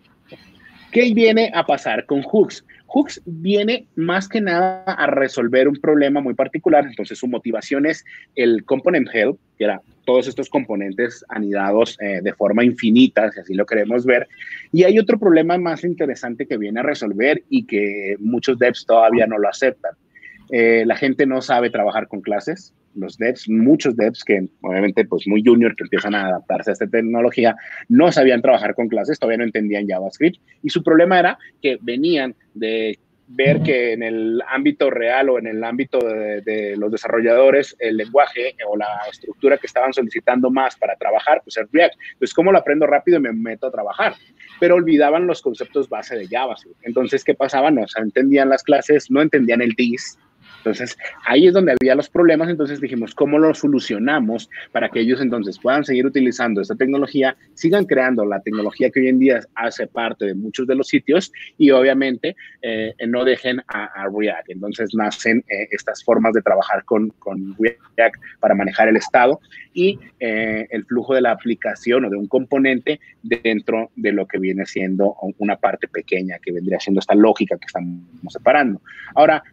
¿Qué viene a pasar con Hooks? Hooks viene más que nada a resolver un problema muy particular, entonces su motivación es el component help, que era todos estos componentes anidados eh, de forma infinita, si así lo queremos ver. Y hay otro problema más interesante que viene a resolver y que muchos devs todavía no lo aceptan. Eh, la gente no sabe trabajar con clases, los devs, muchos devs que obviamente pues muy junior que empiezan a adaptarse a esta tecnología, no sabían trabajar con clases, todavía no entendían JavaScript y su problema era que venían de ver que en el ámbito real o en el ámbito de, los desarrolladores el lenguaje o la estructura que estaban solicitando más para trabajar, pues es React. Pues cómo lo aprendo rápido me meto a trabajar. Pero olvidaban los conceptos base de JavaScript. Entonces, ¿qué pasaba? No entendían las clases, no entendían el DIS, entonces, ahí es donde había los problemas, entonces dijimos, ¿cómo lo solucionamos para que ellos entonces puedan seguir utilizando esta tecnología, sigan creando la tecnología que hoy en día hace parte de muchos de los sitios y obviamente eh, no dejen a, React? Entonces nacen eh, estas formas de trabajar con, React para manejar el estado y eh, el flujo de la aplicación o de un componente dentro de lo que viene siendo una parte pequeña que vendría siendo esta lógica que estamos separando. Ahora,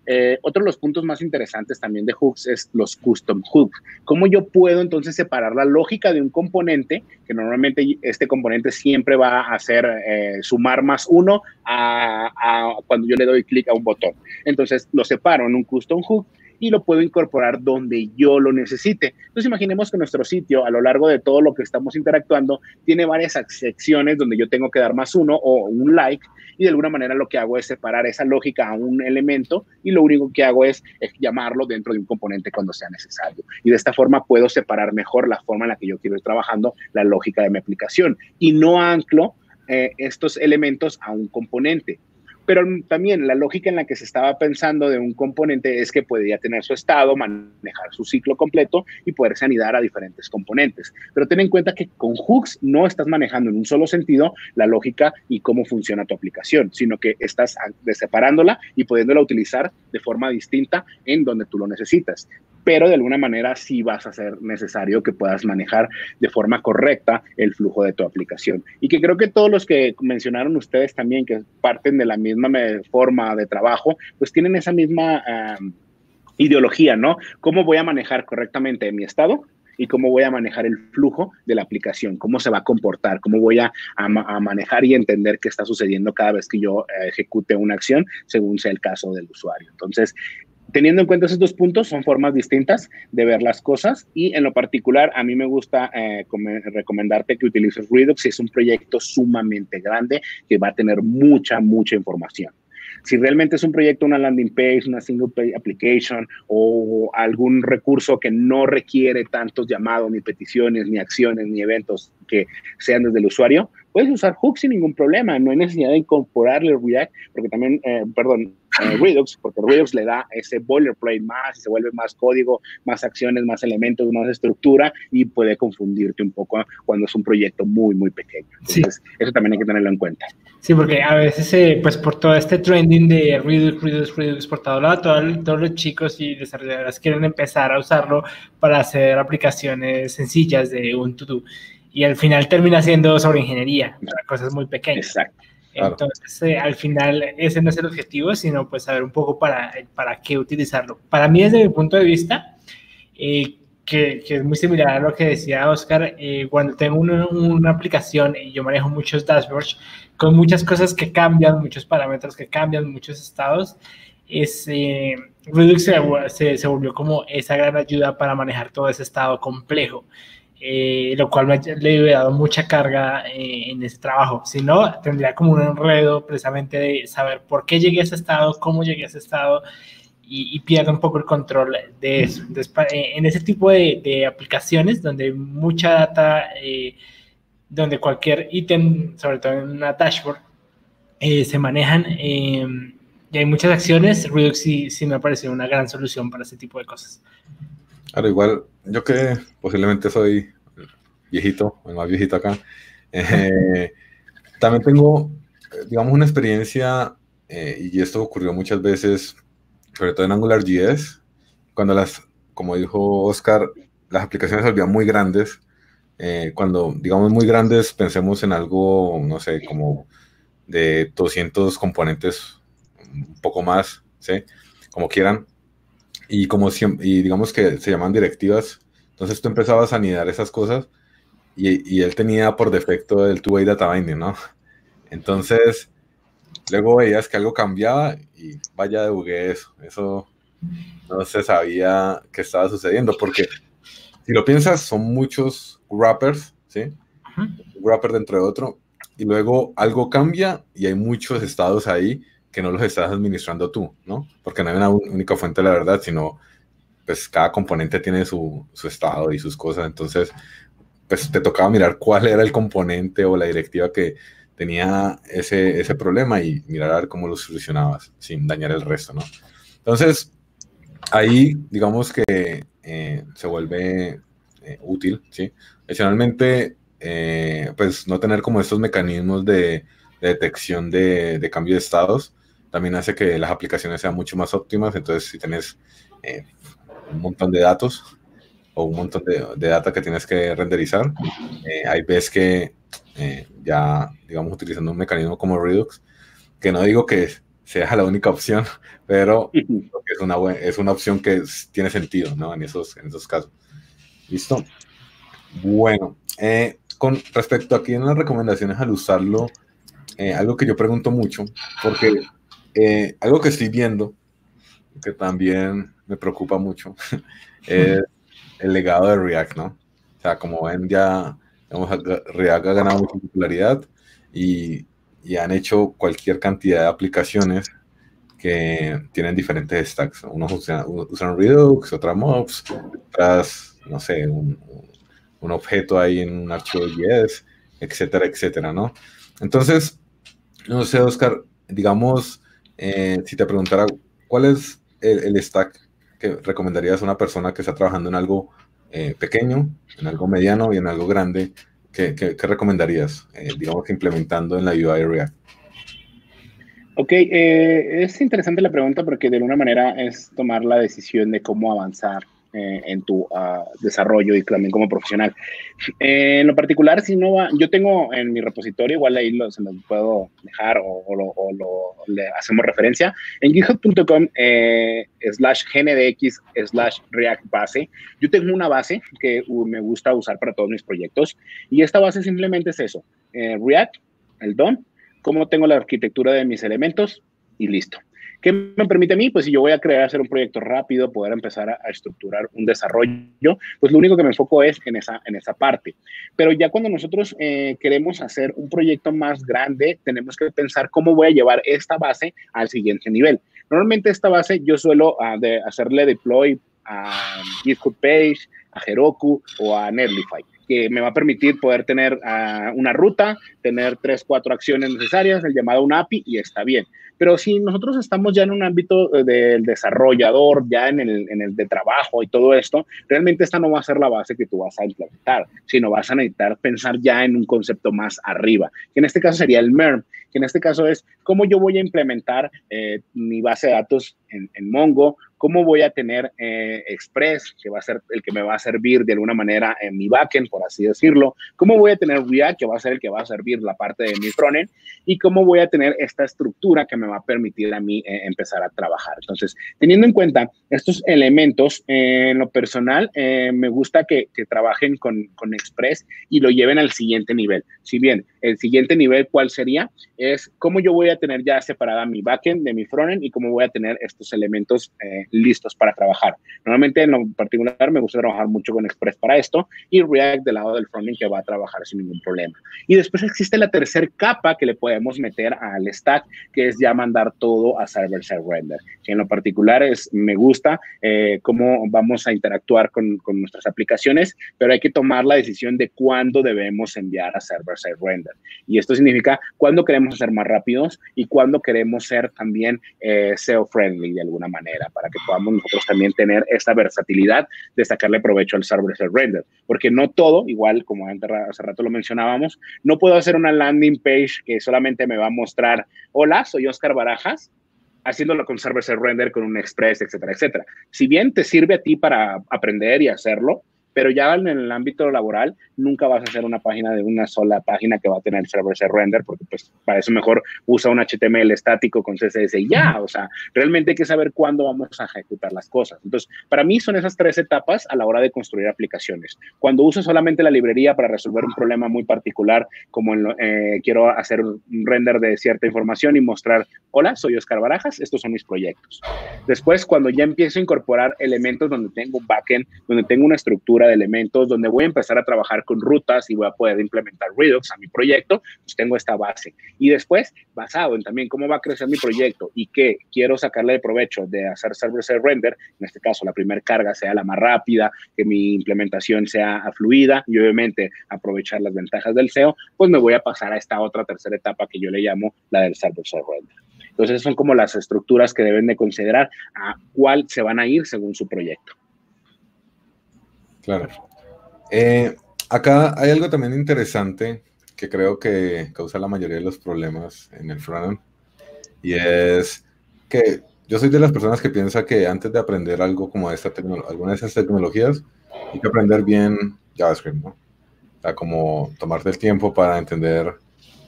otro de los puntos más interesantes también de hooks es los custom hooks. ¿Cómo yo puedo entonces separar la lógica de un componente, que normalmente este componente siempre va a hacer eh, sumar más uno a, a cuando yo le doy clic a un botón? Entonces lo separo en un custom hook y lo puedo incorporar donde yo lo necesite. Entonces imaginemos que nuestro sitio a lo largo de todo lo que estamos interactuando tiene varias secciones donde yo tengo que dar más uno o un like y de alguna manera lo que hago es separar esa lógica a un elemento y lo único que hago es, llamarlo dentro de un componente cuando sea necesario. Y de esta forma puedo separar mejor la forma en la que yo quiero ir trabajando la lógica de mi aplicación y no anclo eh, estos elementos a un componente. Pero también la lógica en la que se estaba pensando de un componente es que podía tener su estado, manejar su ciclo completo y poderse anidar a diferentes componentes. Pero ten en cuenta que con hooks no estás manejando en un solo sentido la lógica y cómo funciona tu aplicación, sino que estás separándola y pudiéndola utilizar de forma distinta en donde tú lo necesitas pero de alguna manera sí vas a ser necesario que puedas manejar de forma correcta el flujo de tu aplicación. Y que creo que todos los que mencionaron ustedes también, que parten de la misma forma de trabajo, pues tienen esa misma ideología, ¿no? ¿Cómo voy a manejar correctamente mi estado? y cómo voy a manejar el flujo de la aplicación, cómo se va a comportar, cómo voy a, manejar y entender qué está sucediendo cada vez que yo eh, ejecute una acción, según sea el caso del usuario. Entonces, teniendo en cuenta esos dos puntos, son formas distintas de ver las cosas y en lo particular a mí me gusta eh, recomendarte que utilices Redux si es un proyecto sumamente grande que va a tener mucha, mucha información. Si realmente es un proyecto, una landing page, una single page application o algún recurso que no requiere tantos llamados, ni peticiones, ni acciones, ni eventos que sean desde el usuario, puedes usar Hook sin ningún problema. No hay necesidad de incorporarle React, porque también, eh, perdón, eh, <laughs> Redux, porque Redux le da ese boilerplate más y se vuelve más código, más acciones, más elementos, más estructura y puede confundirte un poco cuando es un proyecto muy, muy pequeño. Entonces, eso también hay que tenerlo en cuenta. Sí, porque a veces, eh, pues por todo este trending de Redux, Redux, Redux por todo lado, todos los chicos y desarrolladores quieren empezar a usarlo para hacer aplicaciones sencillas de un to-do y al final termina siendo sobre ingeniería, cosas muy pequeñas. Exacto. Entonces, eh, al final, ese no es el objetivo, sino pues saber un poco para, para qué utilizarlo. Para mí, desde mi punto de vista, eh, que, que, es muy similar a lo que decía Oscar, eh, cuando tengo una, una, aplicación y yo manejo muchos dashboards con muchas cosas que cambian, muchos parámetros que cambian, muchos estados, es, Redux se, se, se volvió como esa gran ayuda para manejar todo ese estado complejo. Eh, lo cual me le he dado mucha carga eh, en ese trabajo. Si no, tendría como un enredo precisamente de saber por qué llegué a ese estado, cómo llegué a ese estado y, pierdo un poco el control de eso. Eh, en ese tipo de, aplicaciones donde mucha data, donde cualquier ítem, sobre todo en una dashboard, se manejan y hay muchas acciones, Redux sí, sí me ha parecido una gran solución para ese tipo de cosas. Claro, igual yo que posiblemente soy viejito, el más viejito acá, eh, también tengo, digamos, una experiencia, eh, y esto ocurrió muchas veces, sobre todo en AngularJS, cuando las, como dijo Oscar, las aplicaciones se volvían muy grandes. Eh, cuando digamos muy grandes, pensemos en algo, no sé, como de 200 componentes, un poco más, ¿sí? Como quieran y como y digamos que se llaman directivas, entonces tú empezabas a anidar esas cosas y, y él tenía por defecto el two-way data binding, ¿no? Entonces, luego veías que algo cambiaba y vaya debugué eso, eso no se sabía qué estaba sucediendo, porque si lo piensas, son muchos wrappers, ¿sí? Un wrapper dentro de otro, y luego algo cambia y hay muchos estados ahí que no los estás administrando tú, ¿no? Porque no hay una única fuente de la verdad, sino pues cada componente tiene su, su, estado y sus cosas, entonces pues te tocaba mirar cuál era el componente o la directiva que tenía ese, ese problema y mirar a ver cómo lo solucionabas sin dañar el resto, ¿no? Entonces, ahí digamos que eh, se vuelve eh, útil, ¿sí? Adicionalmente, eh, pues no tener como estos mecanismos de, de detección de, de, cambio de estados, también hace que las aplicaciones sean mucho más óptimas. Entonces, si tienes eh, un montón de datos o un montón de, de data que tienes que renderizar, eh, hay veces que eh, ya, digamos, utilizando un mecanismo como Redux, que no digo que sea la única opción, <laughs> pero es una, es una opción que tiene sentido ¿no? en, esos, en esos casos. ¿Listo? Bueno, con respecto aquí en las recomendaciones al usarlo, algo que yo pregunto mucho, porque eh, algo que estoy viendo, que también me preocupa mucho, <laughs> es el legado de React, ¿no? O sea, como ven ya, React ha ganado mucha popularidad y, y, han hecho cualquier cantidad de aplicaciones que tienen diferentes stacks. Unos usan, Redux, otras mobs, otras, no sé, un, un objeto ahí en un archivo JS, etcétera, etcétera, ¿no? Entonces, no sé, Oscar, digamos, eh, si te preguntara, ¿cuál es el, stack que recomendarías a una persona que está trabajando en algo eh, pequeño, en algo mediano y en algo grande? ¿Qué, recomendarías, eh, digamos, implementando en la UI React? Ok, es interesante la pregunta porque de alguna manera es tomar la decisión de cómo avanzar eh, en tu ah, desarrollo y también como profesional. Eh, en lo particular, si no va, yo tengo en mi repositorio, igual ahí lo, se los puedo dejar o, lo, le hacemos referencia, en github.com eh, slash gndx slash react base. Yo tengo una base que me gusta usar para todos mis proyectos y esta base simplemente es eso, React, el DOM, cómo tengo la arquitectura de mis elementos y listo. ¿Qué me permite a mí? Pues si yo voy a crear, hacer un proyecto rápido, poder empezar a, estructurar un desarrollo, pues lo único que me enfoco es en esa, en esa parte. Pero ya cuando nosotros eh, queremos hacer un proyecto más grande, tenemos que pensar cómo voy a llevar esta base al siguiente nivel. Normalmente esta base yo suelo uh, de hacerle deploy a GitHub Page, a Heroku o a Netlify que me va a permitir poder tener uh, una ruta, tener tres, cuatro acciones necesarias, el llamado un API y está bien. Pero si nosotros estamos ya en un ámbito eh, del desarrollador, ya en el, en el de trabajo y todo esto, realmente esta no va a ser la base que tú vas a implementar, sino vas a necesitar pensar ya en un concepto más arriba, que en este caso sería el MERM, que en este caso es cómo yo voy a implementar eh, mi base de datos en, en Mongo, cómo voy a tener eh, Express, que va a ser el que me va a servir de alguna manera en mi backend, por así decirlo, cómo voy a tener React, que va a ser el que va a servir la parte de mi frontend, y cómo voy a tener esta estructura que me va a permitir a mí eh, empezar a trabajar. Entonces, teniendo en cuenta estos elementos, eh, en lo personal, me gusta que, que trabajen con, con Express y lo lleven al siguiente nivel. Si bien el siguiente nivel, ¿cuál sería? Es cómo yo voy a tener ya separada mi backend de mi frontend y cómo voy a tener estos elementos listos para trabajar. Normalmente en lo particular me gusta trabajar mucho con Express para esto y React del lado del frontend que va a trabajar sin ningún problema. Y después existe la tercera capa que le podemos meter al stack, que es ya mandar todo a server-side render. Que en lo particular es, me gusta eh, cómo vamos a interactuar con, con nuestras aplicaciones, pero hay que tomar la decisión de cuándo debemos enviar a server-side render. Y esto significa cuándo queremos ser más rápidos y cuándo queremos ser también eh, SEO-friendly de alguna manera, para que podamos nosotros también tener esta versatilidad de sacarle provecho al server side render, porque no todo, igual como hace rato lo mencionábamos, no puedo hacer una landing page que solamente me va a mostrar, hola, soy Oscar Barajas, haciéndolo con server side render, con un express, etcétera, etcétera. Si bien te sirve a ti para aprender y hacerlo, pero ya en el ámbito laboral nunca vas a hacer una página de una sola página que va a tener server-side render, porque pues para eso mejor usa un HTML estático con CSS y ya, o sea, realmente hay que saber cuándo vamos a ejecutar las cosas. Entonces, para mí son esas tres etapas a la hora de construir aplicaciones. Cuando uso solamente la librería para resolver un problema muy particular, como en eh, quiero hacer un render de cierta información y mostrar, hola, soy Oscar Barajas, estos son mis proyectos. Después, cuando ya empiezo a incorporar elementos donde tengo un backend, donde tengo una estructura de elementos donde voy a empezar a trabajar con rutas y voy a poder implementar Redux a mi proyecto, pues tengo esta base. Y después, basado en también cómo va a crecer mi proyecto y que quiero sacarle de provecho de hacer server-side render, en este caso la primera carga sea la más rápida, que mi implementación sea fluida y obviamente aprovechar las ventajas del SEO, pues me voy a pasar a esta otra tercera etapa que yo le llamo la del server-side render. Entonces, son como las estructuras que deben de considerar a cuál se van a ir según su proyecto. Claro. Eh, acá hay algo también interesante que creo que causa la mayoría de los problemas en el frontend y es que yo soy de las personas que piensa que antes de aprender algo como esta alguna de esas tecnologías hay que aprender bien JavaScript, ¿no? O sea, como tomarte el tiempo para entender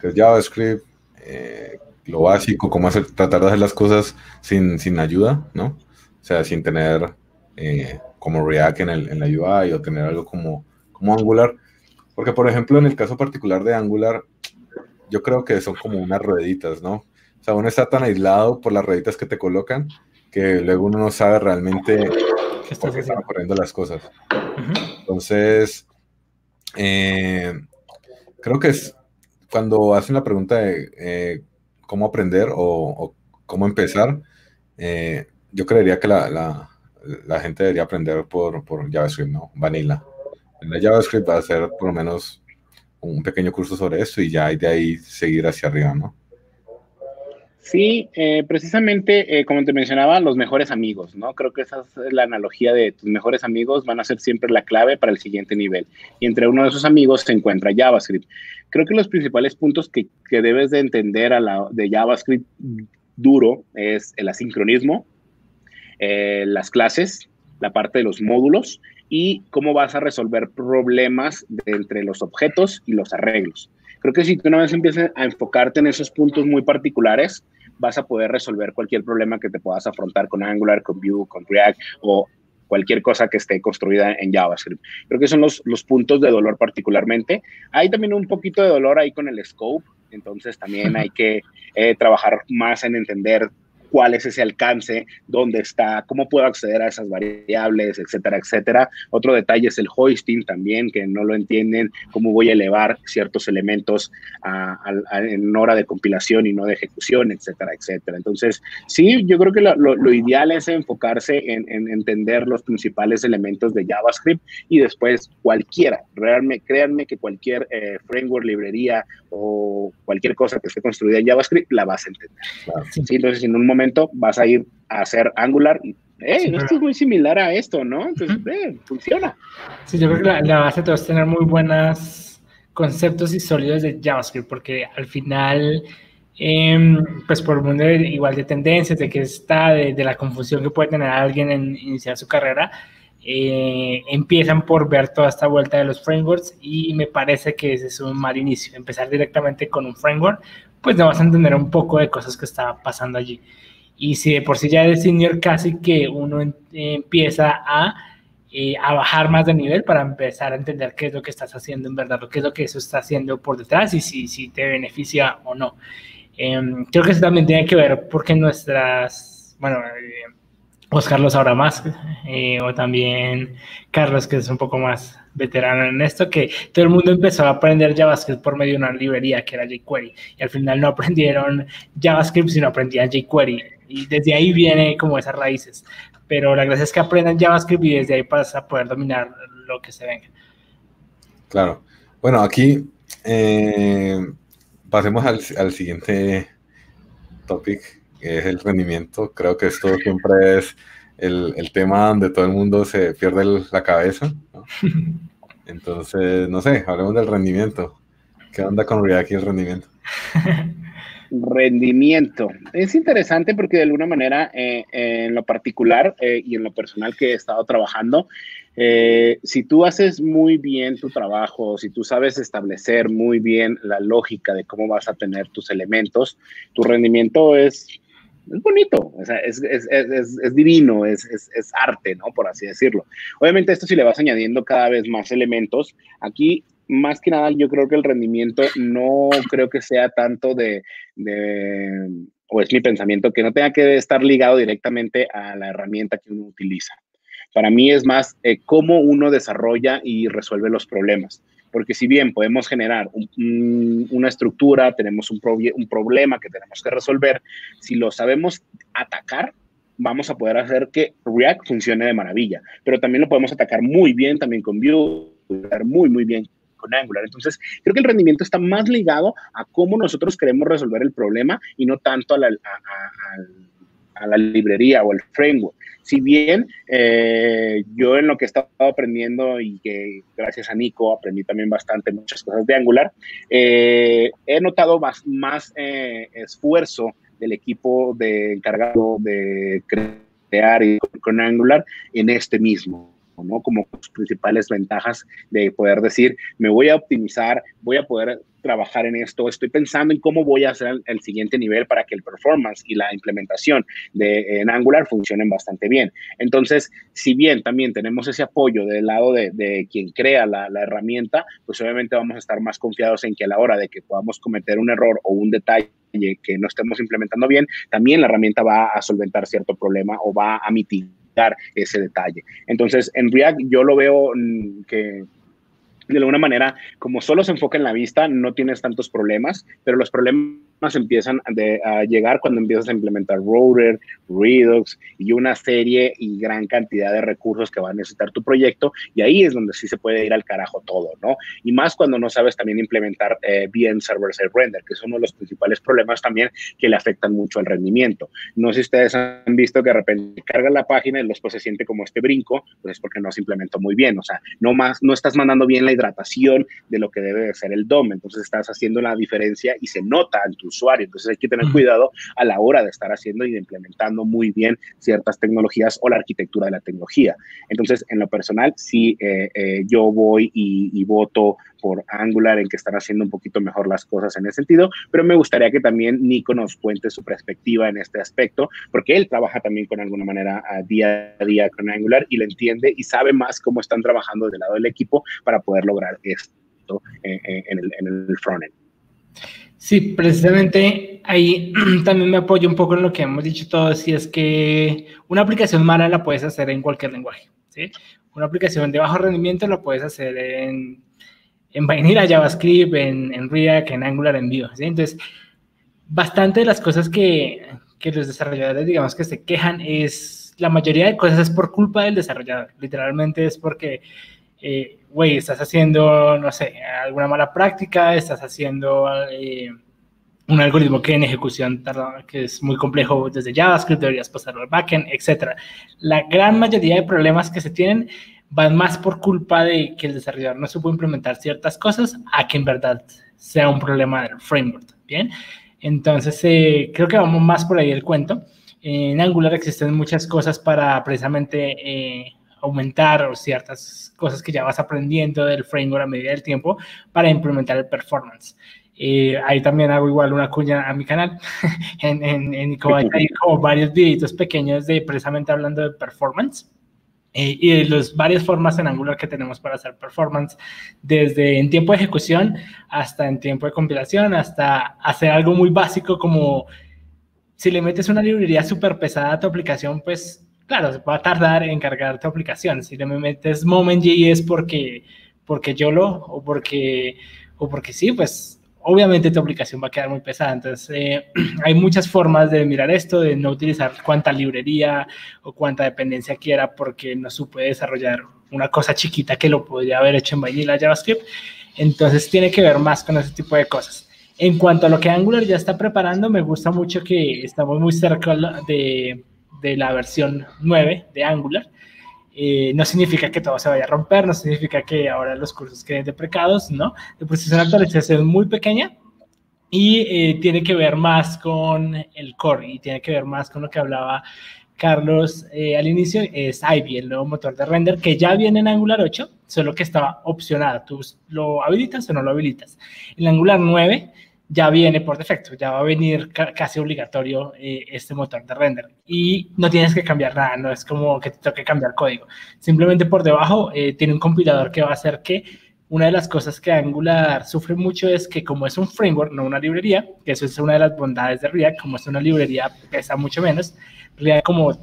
qué es JavaScript, eh, lo básico, cómo hacer, tratar de hacer las cosas sin, sin ayuda, ¿no? O sea, sin tener eh, como React en, el, en, la UI o tener algo como, como Angular. Porque, por ejemplo, en el caso particular de Angular, yo creo que son como unas rueditas, ¿no? O sea, uno está tan aislado por las rueditas que te colocan que luego uno no sabe realmente ¿Qué por qué están ocurriendo las cosas. Entonces, eh, creo que es cuando hacen la pregunta de eh, cómo aprender o, cómo empezar, eh, yo creería que la la gente debería aprender por, por JavaScript, ¿no? Vanilla. En la JavaScript va a ser por lo menos un pequeño curso sobre esto y ya de ahí seguir hacia arriba, ¿no? Sí, eh, precisamente, eh, como te mencionaba, los mejores amigos, ¿no? Creo que esa es la analogía de tus mejores amigos van a ser siempre la clave para el siguiente nivel. Y entre uno de esos amigos se encuentra JavaScript. Creo que los principales puntos que, que debes de entender a la, de JavaScript duro es el asincronismo, eh, las clases, la parte de los módulos y cómo vas a resolver problemas de entre los objetos y los arreglos. Creo que si tú una vez empiezas a enfocarte en esos puntos muy particulares, vas a poder resolver cualquier problema que te puedas afrontar con Angular, con Vue, con React o cualquier cosa que esté construida en JavaScript. Creo que son los, los puntos de dolor particularmente. Hay también un poquito de dolor ahí con el scope, entonces también <laughs> hay que eh, trabajar más en entender cuál es ese alcance, dónde está, cómo puedo acceder a esas variables, etcétera, etcétera. Otro detalle es el hoisting también, que no lo entienden, cómo voy a elevar ciertos elementos en hora de compilación y no de ejecución, etcétera, etcétera. Entonces, sí, yo creo que lo, ideal es enfocarse en, entender los principales elementos de JavaScript y después cualquiera, realmente, créanme que cualquier eh, framework, librería o cualquier cosa que esté construida en JavaScript la vas a entender. entonces, en un momento vas a ir a hacer Angular. esto es muy similar a esto, ¿no? Entonces, funciona. Sí, yo creo que la, base de todo es tener muy buenos conceptos y sólidos de JavaScript, porque al final, em, pues por el mundo igual de tendencias, de que está, de, de, la confusión que puede tener alguien en iniciar su carrera, eh, empiezan por ver toda esta vuelta de los frameworks y me parece que ese es un mal inicio. Empezar directamente con un framework, pues no vas a entender un poco de cosas que está pasando allí. Y si de por sí ya de senior casi que uno empieza a, eh, a bajar más de nivel para empezar a entender qué es lo que estás haciendo en verdad, lo que es lo que eso está haciendo por detrás y si, si te beneficia o no. Em, creo que eso también tiene que ver porque nuestras, bueno, eh, Oscar lo sabrá más, eh, o también Carlos, que es un poco más veterano en esto, que todo el mundo empezó a aprender JavaScript por medio de una librería que era jQuery, y al final no aprendieron JavaScript, sino aprendían jQuery, y desde ahí viene como esas raíces. Pero la gracia es que aprendan JavaScript y desde ahí vas a poder dominar lo que se venga. Claro. Bueno, aquí eh, pasemos al, al siguiente topic es el rendimiento. Creo que esto siempre es el, el tema donde todo el mundo se pierde la cabeza. <laughs> Entonces, no sé, hablemos del rendimiento. ¿Qué onda con React y el rendimiento? <laughs> Rendimiento. Es interesante porque de alguna manera, eh, en lo particular eh, y en lo personal que he estado trabajando, eh, si tú haces muy bien tu trabajo, si tú sabes establecer muy bien la lógica de cómo vas a tener tus elementos, tu rendimiento es es bonito, o sea, es, es, es, es divino, es, arte, ¿no? Por así decirlo. Obviamente esto si le vas añadiendo cada vez más elementos, aquí más que nada yo creo que el rendimiento no creo que sea tanto de, de o es mi pensamiento, que no tenga que estar ligado directamente a la herramienta que uno utiliza. Para mí es más eh, cómo uno desarrolla y resuelve los problemas porque si bien podemos generar una estructura, tenemos un, un problema que tenemos que resolver, si lo sabemos atacar, vamos a poder hacer que React funcione de maravilla, pero también lo podemos atacar muy bien también con Vue, muy, muy bien con Angular. Entonces, creo que el rendimiento está más ligado a cómo nosotros queremos resolver el problema y no tanto a la, a la librería o el framework. Si bien eh, yo en lo que he estado aprendiendo y que gracias a Nico aprendí también bastante muchas cosas de Angular, eh, he notado más, más eh, esfuerzo del equipo de encargado de crear y con Angular en este mismo. ¿no? Como principales ventajas de poder decir, me voy a optimizar, voy a poder trabajar en esto, estoy pensando en cómo voy a hacer el, siguiente nivel para que el performance y la implementación de, en Angular funcionen bastante bien. Entonces, si bien también tenemos ese apoyo del lado de, quien crea la, la, herramienta, pues obviamente vamos a estar más confiados en que a la hora de que podamos cometer un error o un detalle que no estemos implementando bien, también la herramienta va a solventar cierto problema o va a mitigar ese detalle. Entonces, en React yo lo veo mm, que de alguna manera, como solo se enfoca en la vista, no tienes tantos problemas, pero los problemas empiezan a llegar cuando empiezas a implementar Router, Redux y una serie y gran cantidad de recursos que va a necesitar tu proyecto y ahí es donde sí se puede ir al carajo todo, ¿no? Y más cuando no sabes también implementar eh, bien server-side render, que es uno de los principales problemas también que le afectan mucho al rendimiento. No sé si ustedes han visto que de repente carga la página y después se siente como este brinco, pues es porque no se implementó muy bien, o sea, no más, no estás mandando bien la hidratación de lo que debe de ser el DOM, entonces estás haciendo la diferencia y se nota en tu usuario, entonces hay que tener cuidado a la hora de estar haciendo y implementando muy bien ciertas tecnologías o la arquitectura de la tecnología. Entonces, en lo personal, sí, eh, eh, yo voy y, voto por Angular en que están haciendo un poquito mejor las cosas en ese sentido, pero me gustaría que también Nico nos cuente su perspectiva en este aspecto, porque él trabaja también con alguna manera a día a día con Angular y lo entiende y sabe más cómo están trabajando del lado del equipo para poder lograr esto en, en el, en el frontend. Sí, precisamente ahí <clears throat> también me apoyo un poco en lo que hemos dicho todos, y es que una aplicación mala la puedes hacer en cualquier lenguaje, ¿sí? Una aplicación de bajo rendimiento la puedes hacer en, en Vanilla, JavaScript, en, en React, en Angular, en Vue, ¿sí? Entonces, bastante de las cosas que, que los desarrolladores, digamos, que se quejan es, la mayoría de cosas es por culpa del desarrollador, literalmente es porque eh, güey, estás haciendo, no sé, alguna mala práctica, estás haciendo eh, un algoritmo que en ejecución tarda, que es muy complejo desde JavaScript, deberías pasarlo al backend, etc. La gran mayoría de problemas que se tienen van más por culpa de que el desarrollador no supo implementar ciertas cosas a que en verdad sea un problema del framework, ¿bien? Entonces, eh, creo que vamos más por ahí el cuento. En Angular existen muchas cosas para precisamente aumentar ciertas cosas que ya vas aprendiendo del framework a medida del tiempo para implementar el performance. Eh, ahí también hago igual una cuña a mi canal, <laughs> en, en, en como, <laughs> hay como varios videitos pequeños de precisamente hablando de performance. Eh, y de las varias formas en Angular que tenemos para hacer performance, desde en tiempo de ejecución hasta en tiempo de compilación, hasta hacer algo muy básico como si le metes una librería súper pesada a tu aplicación, pues claro, va a tardar en cargar tu aplicación. Si le metes Moment.js porque, porque yo lo, o porque, o porque sí, pues obviamente tu aplicación va a quedar muy pesada. Entonces, eh, <clears throat> hay muchas formas de mirar esto, de no utilizar cuánta librería o cuánta dependencia quiera porque no supe desarrollar una cosa chiquita que lo podría haber hecho en Vanilla JavaScript. Entonces, tiene que ver más con ese tipo de cosas. En cuanto a lo que Angular ya está preparando, me gusta mucho que estamos muy cerca de de la versión 9 de Angular. Eh, no significa que todo se vaya a romper, no significa que ahora los cursos queden deprecados, ¿no? De es una actualización muy pequeña y eh, tiene que ver más con el core y tiene que ver más con lo que hablaba Carlos eh, al inicio, es Ivy, el nuevo motor de render que ya viene en Angular 8, solo que estaba opcionado. Tú lo habilitas o no lo habilitas. En Angular 9 ya viene por defecto, ya va a venir casi obligatorio eh, este motor de render y no tienes que cambiar nada, no es como que te toque cambiar código. Simplemente por debajo eh, tiene un compilador que va a hacer que una de las cosas que Angular sufre mucho es que como es un framework, no una librería, que eso es una de las bondades de React, como es una librería pesa mucho menos, React como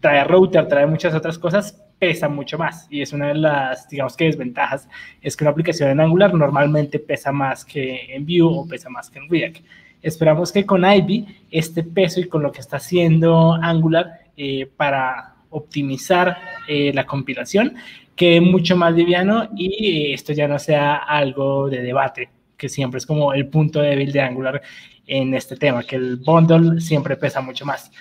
trae router, trae muchas otras cosas, pesa mucho más. Y es una de las, digamos que desventajas, es que una aplicación en Angular normalmente pesa más que en Vue o pesa más que en React. Esperamos que con Ivy este peso y con lo que está haciendo Angular eh, para optimizar eh, la compilación quede mucho más liviano y eh, esto ya no sea algo de debate, que siempre es como el punto débil de Angular en este tema, que el bundle siempre pesa mucho más.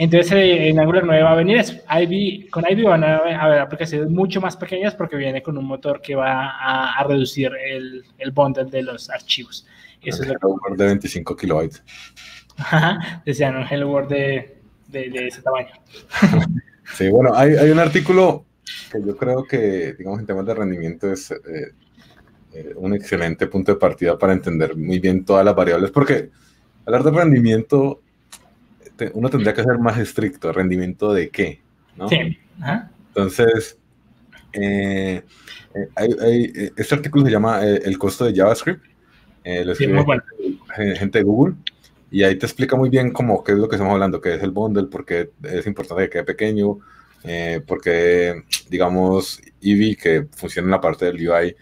Entonces eh, en Angular 9 va a venir eso. Ivy, con Ivy van a haber aplicaciones mucho más pequeñas porque viene con un motor que va a, reducir el, el, bundle de los archivos. Eso es Hello World de 25 kilobytes. Ajá, decían un Hello World de, de, ese tamaño. <laughs> sí, bueno, hay, hay, un artículo que yo creo que, digamos, en temas de rendimiento es eh, eh, un excelente punto de partida para entender muy bien todas las variables, porque hablar de rendimiento uno tendría que ser más estricto, rendimiento de qué, ¿no? Sí. Entonces, eh, eh, eh, este artículo se llama El costo de JavaScript. lo sí, muy bueno. gente de Google. Y ahí te explica muy bien cómo, qué es lo que estamos hablando, qué es el bundle, por qué es importante que quede pequeño, porque, digamos, Eevee, que funciona en la parte del UI,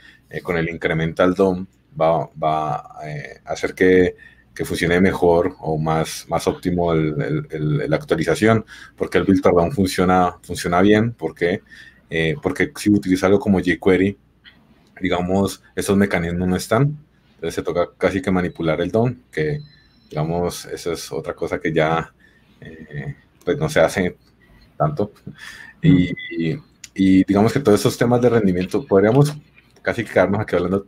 con el incremental DOM, va, va a hacer que que funcione mejor o más, más óptimo el, la actualización, porque el build down funciona, funciona bien, porque, eh, porque si utiliza algo como jQuery, digamos, esos mecanismos no están, entonces se toca casi que manipular el DOM, que digamos, eso es otra cosa que ya eh, pues no se hace tanto. Y, y, digamos que todos esos temas de rendimiento, podríamos casi quedarnos aquí hablando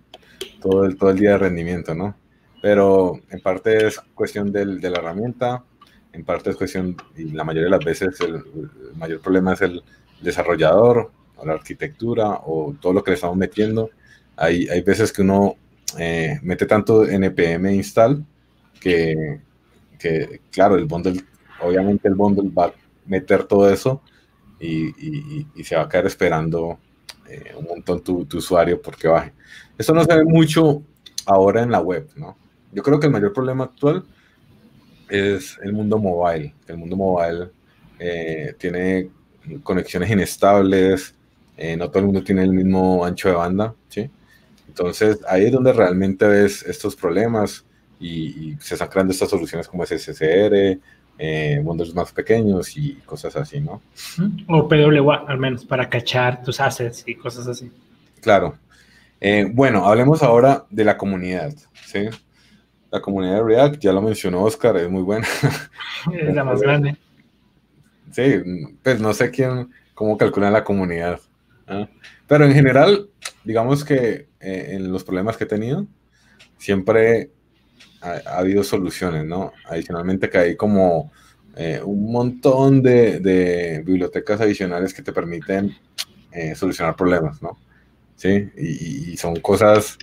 todo el, todo el día de rendimiento, ¿no? Pero en parte es cuestión del, de la herramienta, en parte es cuestión, y la mayoría de las veces el, mayor problema es el desarrollador, o la arquitectura, o todo lo que le estamos metiendo. Hay, hay veces que uno eh, mete tanto npm install que, que, claro, el bundle, obviamente el bundle va a meter todo eso y, y, y se va a quedar esperando eh, un montón tu, tu, usuario porque baje. Eso no se ve mucho ahora en la web, ¿no? Yo creo que el mayor problema actual es el mundo mobile. El mundo mobile eh, tiene conexiones inestables, eh, no todo el mundo tiene el mismo ancho de banda, ¿sí? Entonces ahí es donde realmente ves estos problemas y, se están creando estas soluciones como SSR, eh, mundos más pequeños y cosas así, ¿no? O PWA, al menos, para cachar tus assets y cosas así. Claro. Eh, bueno, hablemos ahora de la comunidad, ¿sí? La comunidad de React, ya lo mencionó Oscar, es muy buena. <laughs> Es la más grande. Sí, pues no sé quién, cómo calcula la comunidad. Pero en general, digamos que eh, en los problemas que he tenido, siempre ha, habido soluciones, ¿no? Adicionalmente que hay como eh, un montón de, bibliotecas adicionales que te permiten eh, solucionar problemas, ¿no? Sí, y, son cosas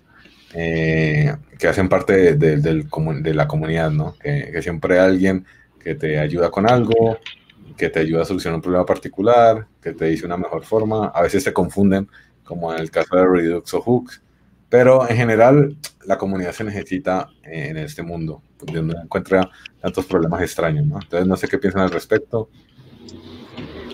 eh, que hacen parte de, de, la comunidad, ¿no? Que, siempre hay alguien que te ayuda con algo, que te ayuda a solucionar un problema particular, que te dice una mejor forma. A veces se confunden, como en el caso de Redux o Hooks, pero en general, la comunidad se necesita en este mundo, donde encuentra tantos problemas extraños, ¿no? Entonces, no sé qué piensan al respecto.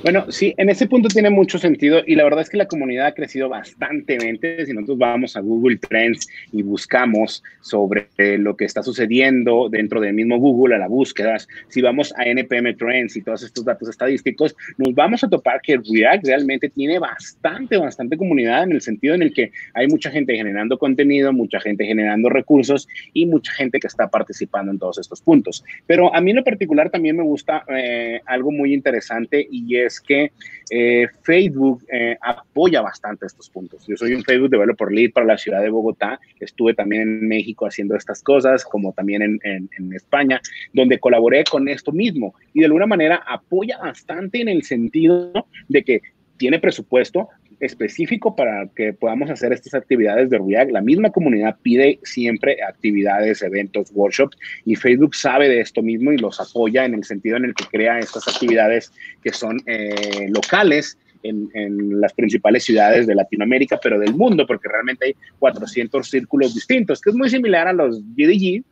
Bueno, sí, en ese punto tiene mucho sentido y la verdad es que la comunidad ha crecido bastantemente. Si nosotros vamos a Google Trends y buscamos sobre lo que está sucediendo dentro del mismo Google a la búsqueda, si vamos a NPM Trends y todos estos datos estadísticos, nos vamos a topar que React realmente tiene bastante, bastante comunidad en el sentido en el que hay mucha gente generando contenido, mucha gente generando recursos y mucha gente que está participando en todos estos puntos. Pero a mí en lo particular también me gusta eh, algo muy interesante y es que eh, Facebook eh, apoya bastante estos puntos. Yo soy un Facebook Developer Lead para la ciudad de Bogotá. Estuve también en México haciendo estas cosas, como también en, en España, donde colaboré con esto mismo. Y de alguna manera apoya bastante en el sentido de que tiene presupuesto, específico para que podamos hacer estas actividades de React. La misma comunidad pide siempre actividades, eventos, workshops y Facebook sabe de esto mismo y los apoya en el sentido en el que crea estas actividades que son eh, locales. En, las principales ciudades de Latinoamérica, pero del mundo, porque realmente hay 400 círculos distintos, que es muy similar a los GDG,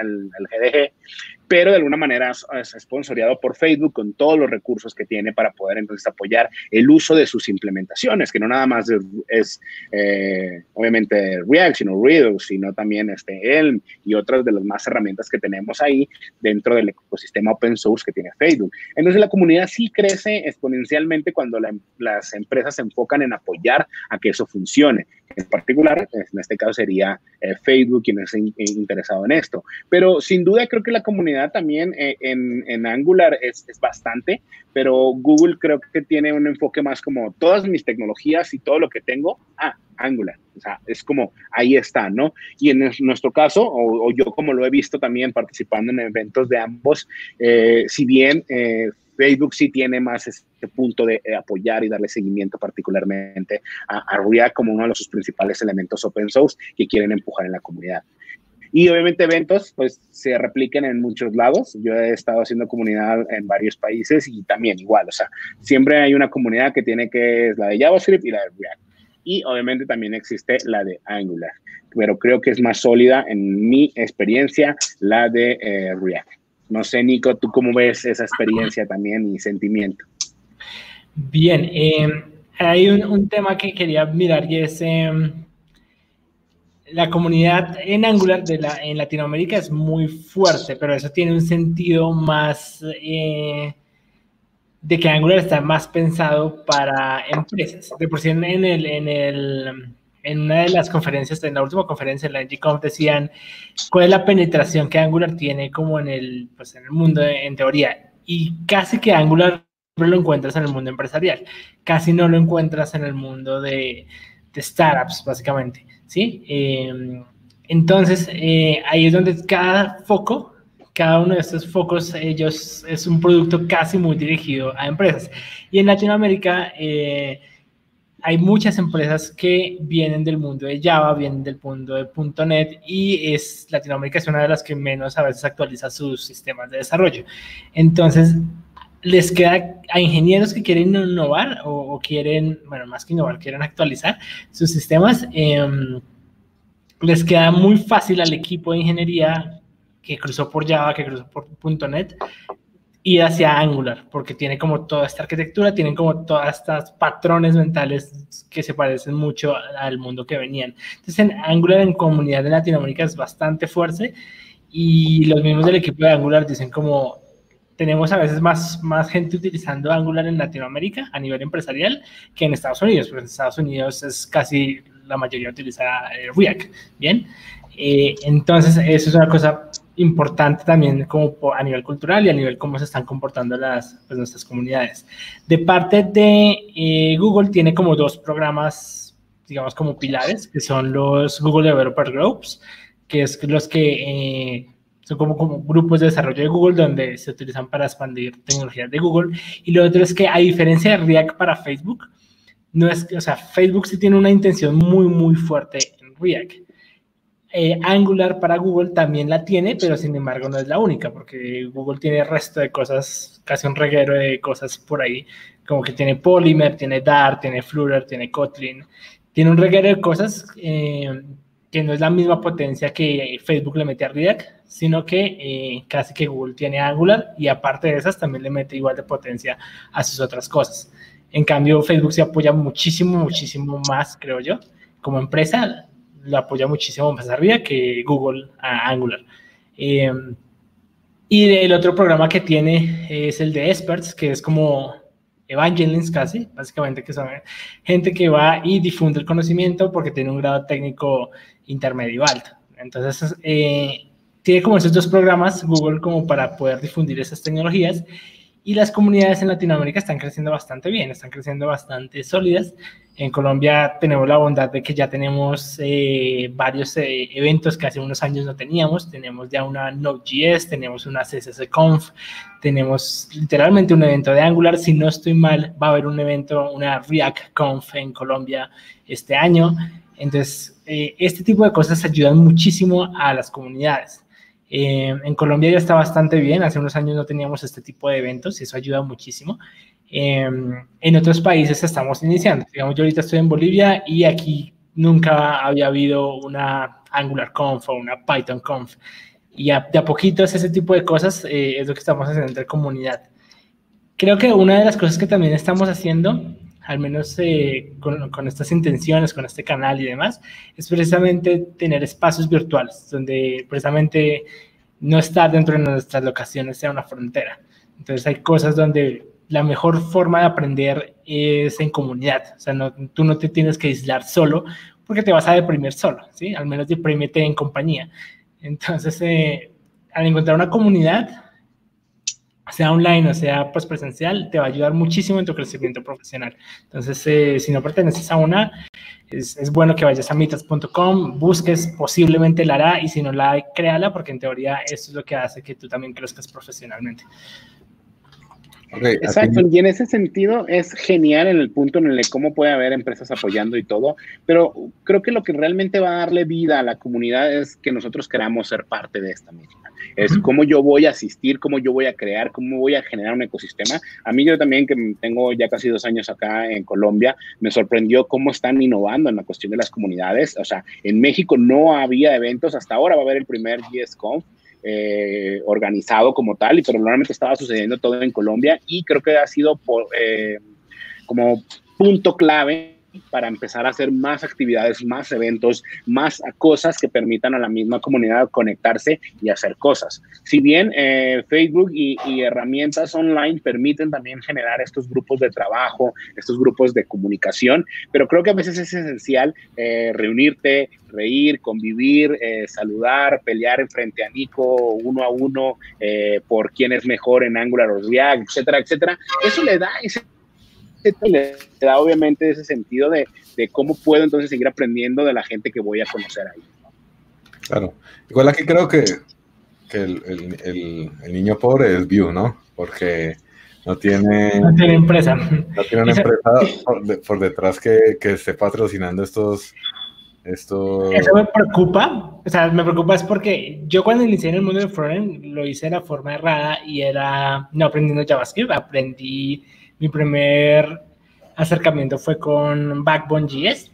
al GDG, pero de alguna manera es sponsoriado por Facebook con todos los recursos que tiene para poder entonces apoyar el uso de sus implementaciones, que no nada más es, eh, obviamente React, sino Redux, sino también este Elm y otras de las más herramientas que tenemos ahí dentro del ecosistema open source que tiene Facebook. Entonces la comunidad sí crece exponencialmente cuando las empresas se enfocan en apoyar a que eso funcione. En particular, en este caso sería eh, Facebook quien es interesado en esto. Pero sin duda creo que la comunidad también eh, en, Angular es, bastante, pero Google creo que tiene un enfoque más como todas mis tecnologías y todo lo que tengo, ah, Angular. O sea, es como ahí está, ¿no? Y en nuestro caso, o, yo como lo he visto también participando en eventos de ambos, eh, si bien Facebook sí tiene más este punto de eh, apoyar y darle seguimiento particularmente a, a React como uno de sus principales elementos open source que quieren empujar en la comunidad. Y obviamente eventos, pues se repliquen en muchos lados. Yo he estado haciendo comunidad en varios países y también igual, o sea, siempre hay una comunidad que tiene que es la de JavaScript y la de React. Y obviamente también existe la de Angular, pero creo que es más sólida en mi experiencia la de eh, React. No sé, Nico, ¿tú cómo ves esa experiencia también y sentimiento? Bien, em, hay un, tema que quería mirar y es, em, la comunidad en Angular de la, en Latinoamérica es muy fuerte, pero eso tiene un sentido más eh, de que Angular está más pensado para empresas. De por sí en, el, en, el, en una de las conferencias, en la última conferencia, en la NGConf, decían cuál es la penetración que Angular tiene como en el, pues en el mundo en teoría. Y casi que Angular lo encuentras en el mundo empresarial, casi no lo encuentras en el mundo de, de startups, básicamente. ¿sí? Em, entonces, eh, ahí es donde cada foco, cada uno de estos focos, ellos es un producto casi muy dirigido a empresas. Y en Latinoamérica eh, hay muchas empresas que vienen del mundo de Java, vienen del mundo de .NET y es, Latinoamérica es una de las que menos a veces actualiza sus sistemas de desarrollo. Entonces, les queda a ingenieros que quieren innovar o, quieren, bueno, más que innovar, quieren actualizar sus sistemas, em, les queda muy fácil al equipo de ingeniería que cruzó por Java, que cruzó por .NET, ir hacia Angular, porque tiene como toda esta arquitectura, tienen como todas estas patrones mentales que se parecen mucho al mundo que venían. Entonces, en Angular en comunidad de Latinoamérica es bastante fuerte y los mismos del equipo de Angular dicen como tenemos a veces más, más gente utilizando Angular en Latinoamérica a nivel empresarial que en Estados Unidos, porque en Estados Unidos es casi la mayoría utiliza eh, React, ¿bien? Eh, entonces, eso es una cosa importante también como a nivel cultural y a nivel cómo se están comportando las, pues, nuestras comunidades. De parte de eh, Google tiene como dos programas, digamos como pilares, que son los Google Developer Groups, que es los que son como, como grupos de desarrollo de Google donde se utilizan para expandir tecnologías de Google. Y lo otro es que a diferencia de React para Facebook, no es, o sea, Facebook sí tiene una intención muy, muy fuerte en React. Eh, Angular para Google también la tiene, pero sin embargo no es la única, porque Google tiene resto de cosas, casi un reguero de cosas por ahí, como que tiene Polymer, tiene Dart, tiene Flutter, tiene Kotlin, tiene un reguero de cosas eh, que no es la misma potencia que Facebook le mete a React, sino que eh, casi que Google tiene Angular y aparte de esas también le mete igual de potencia a sus otras cosas. En cambio, Facebook se apoya muchísimo, muchísimo más, creo yo. Como empresa, lo apoya muchísimo más arriba que Google a Angular. Em, y el otro programa que tiene es el de Experts, que es como evangelists casi, básicamente que son gente que va y difunde el conocimiento porque tiene un grado técnico intermedio alto. Entonces, eh, tiene como esos dos programas Google como para poder difundir esas tecnologías y las comunidades en Latinoamérica están creciendo bastante bien, están creciendo bastante sólidas. En Colombia tenemos la bondad de que ya tenemos eh, varios eh, eventos que hace unos años no teníamos. Tenemos ya una Node.js, tenemos una CSS.conf, tenemos literalmente un evento de Angular. Si no estoy mal, va a haber un evento, una React.conf en Colombia este año. Entonces, eh, este tipo de cosas ayudan muchísimo a las comunidades. Eh, en Colombia ya está bastante bien, hace unos años no teníamos este tipo de eventos y eso ayuda muchísimo. Eh, en otros países estamos iniciando, digamos, yo ahorita estoy en Bolivia y aquí nunca había habido una Angular Conf o una Python Conf. Y de a poquito ese tipo de cosas es lo que estamos haciendo entre comunidad. Creo que una de las cosas que también estamos haciendo al menos eh, con, estas intenciones, con este canal y demás, es precisamente tener espacios virtuales donde precisamente no estar dentro de nuestras locaciones sea una frontera. Entonces hay cosas donde la mejor forma de aprender es en comunidad. O sea, no, tú no te tienes que aislar solo porque te vas a deprimir solo, ¿sí? Al menos deprímete en compañía. Entonces, eh, al encontrar una comunidad, sea online o sea pues presencial, te va a ayudar muchísimo en tu crecimiento profesional. Entonces, eh, si no perteneces a una, es, bueno que vayas a mitas.com, busques posiblemente la hará y si no la hay, créala porque en teoría esto es lo que hace que tú también crezcas profesionalmente. <laughs> Exacto, y en ese sentido es genial en el punto en el que cómo puede haber empresas apoyando y todo, pero creo que lo que realmente va a darle vida a la comunidad es que nosotros queramos ser parte de esta misma. Es cómo yo voy a asistir, cómo yo voy a crear, cómo voy a generar un ecosistema. A mí yo también, que tengo ya casi dos años acá en Colombia, me sorprendió cómo están innovando en la cuestión de las comunidades. O sea, en México no había eventos, hasta ahora va a haber el primer GSConf, eh, organizado como tal, y pero normalmente estaba sucediendo todo en Colombia y creo que ha sido eh, como punto clave para empezar a hacer más actividades, más eventos, más cosas que permitan a la misma comunidad conectarse y hacer cosas. Si bien eh, Facebook y, herramientas online permiten también generar estos grupos de trabajo, estos grupos de comunicación, pero creo que a veces es esencial eh, reunirte, reír, convivir, eh, saludar, pelear en frente a Nico uno a uno por quién es mejor en Angular o React, etcétera, etcétera. Eso le da ese le da obviamente ese sentido de, de, cómo puedo entonces seguir aprendiendo de la gente que voy a conocer ahí. Claro. Igual aquí creo que, que el, el, el, niño pobre es Vue, ¿no? Porque no tiene... No tiene empresa. No tiene una empresa por, por detrás que, que, esté patrocinando estos... Esto... Eso me preocupa, o sea, me preocupa es porque yo cuando inicié en el mundo de frontend lo hice de la forma errada y era no aprendiendo JavaScript, aprendí mi primer acercamiento fue con Backbone.js,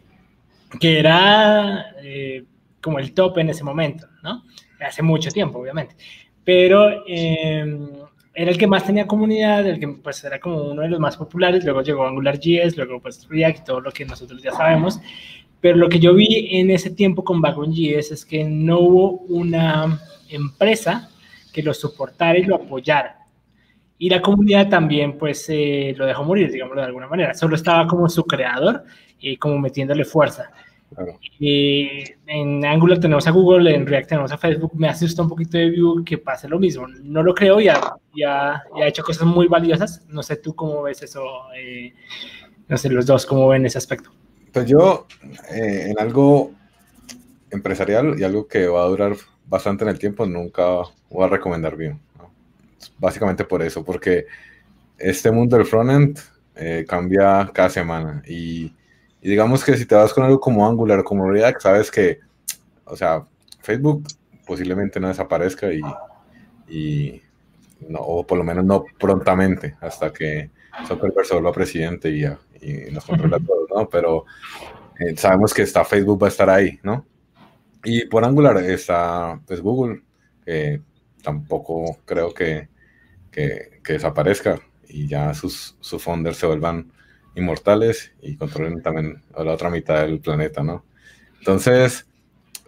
que era eh, como el top en ese momento, ¿no? Hace mucho tiempo, obviamente. Pero em, era el que más tenía comunidad, el que pues era como uno de los más populares, luego llegó AngularJS, luego pues React y todo lo que nosotros ya sabemos. Pero lo que yo vi en ese tiempo con Backbone.js es que no hubo una empresa que lo soportara y lo apoyara. Y la comunidad también, pues, eh, lo dejó morir, digámoslo de alguna manera. Solo estaba como su creador y como metiéndole fuerza. Y en Angular tenemos a Google, en React tenemos a Facebook. Me asusta un poquito de Vue que pase lo mismo. No lo creo, ya, ya, ya ha hecho cosas muy valiosas. No sé tú cómo ves eso, eh, no sé, los dos, cómo ven ese aspecto. Pues yo, eh, en algo empresarial y algo que va a durar bastante en el tiempo, nunca voy a recomendar Vue básicamente por eso, porque este mundo del frontend eh, cambia cada semana y, digamos que si te vas con algo como Angular o como React, sabes que, o sea, Facebook posiblemente no desaparezca y, y no, o por lo menos no prontamente hasta que Zuckerberg se vuelva presidente y, y nos controla todo, ¿no? Pero eh, sabemos que está Facebook va a estar ahí, ¿no? Y por Angular está pues Google, que tampoco creo que que, desaparezca y ya sus, sus se vuelvan inmortales y controlen también a la otra mitad del planeta, ¿no? Entonces,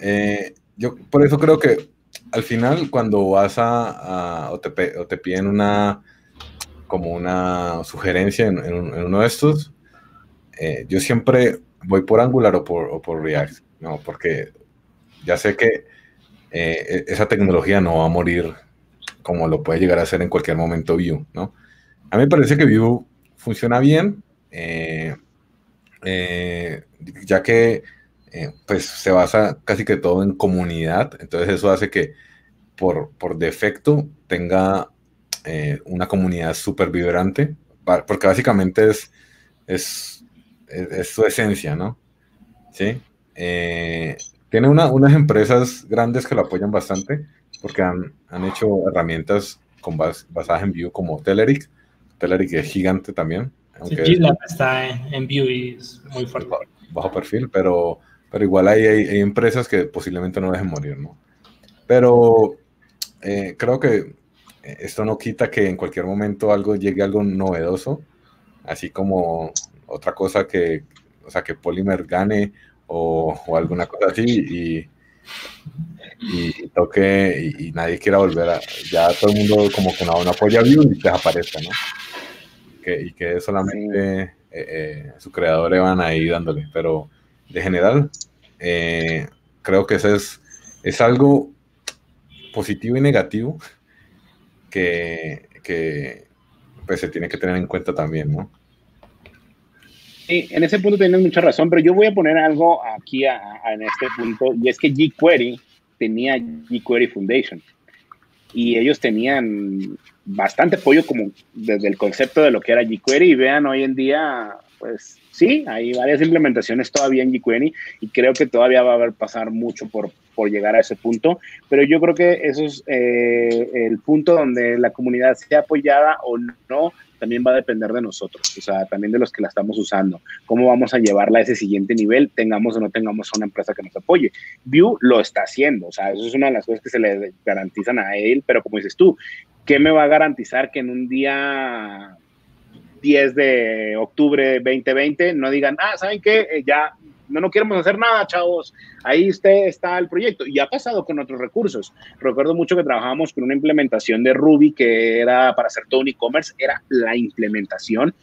eh, yo por eso creo que al final cuando vas a, o, te, piden una como una sugerencia en, uno de estos, eh, yo siempre voy por Angular o por, o por React, ¿no? Porque ya sé que eh, e, esa tecnología no va a morir como lo puede llegar a hacer en cualquier momento Vue, ¿no? A mí me parece que Vue funciona bien, eh, eh, ya que eh, pues se basa casi que todo en comunidad, entonces eso hace que por, por defecto tenga una comunidad súper vibrante, porque básicamente es, es, es, su esencia, ¿no? Sí. tiene una, unas empresas grandes que lo apoyan bastante, porque han, han hecho herramientas con basadas en Vue como Telerik. Telerik es gigante también. Aunque GitLab está en, Vue y es muy fuerte. Bajo perfil, pero, pero igual hay, hay, empresas que posiblemente no dejen morir, ¿no? Pero eh, creo que esto no quita que en cualquier momento algo llegue algo novedoso, así como otra cosa que, o sea, que Polymer gane o, o alguna cosa así y y toque y, nadie quiera volver a, ya todo el mundo como que no, no apoya Vue y desaparezca, ¿no? Que, y que solamente eh, eh, su creador van ahí dándole, pero de general eh, creo que eso es, es algo positivo y negativo que, que pues se tiene que tener en cuenta también, ¿no? Sí, en ese punto tienes mucha razón, pero yo voy a poner algo aquí en este punto, y es que jQuery tenía jQuery Foundation. Y ellos tenían bastante apoyo como desde el concepto de lo que era jQuery. Y vean, hoy en día, pues sí, hay varias implementaciones todavía en jQuery y creo que todavía va a haber pasar mucho por, por llegar a ese punto. Pero yo creo que eso es eh, el punto donde la comunidad sea apoyada o no también va a depender de nosotros, o sea, también de los que la estamos usando. ¿Cómo vamos a llevarla a ese siguiente nivel, tengamos o no tengamos una empresa que nos apoye? Vue lo está haciendo, o sea, eso es una de las cosas que se le garantizan a él, pero como dices tú, ¿qué me va a garantizar que en un día 10 de octubre 2020 no digan, ah, ¿saben qué? Eh, ya no, no queremos hacer nada, chavos. Ahí usted está el proyecto. Y ha pasado con otros recursos. Recuerdo mucho que trabajábamos con una implementación de Ruby que era para hacer todo un e-commerce, era la implementación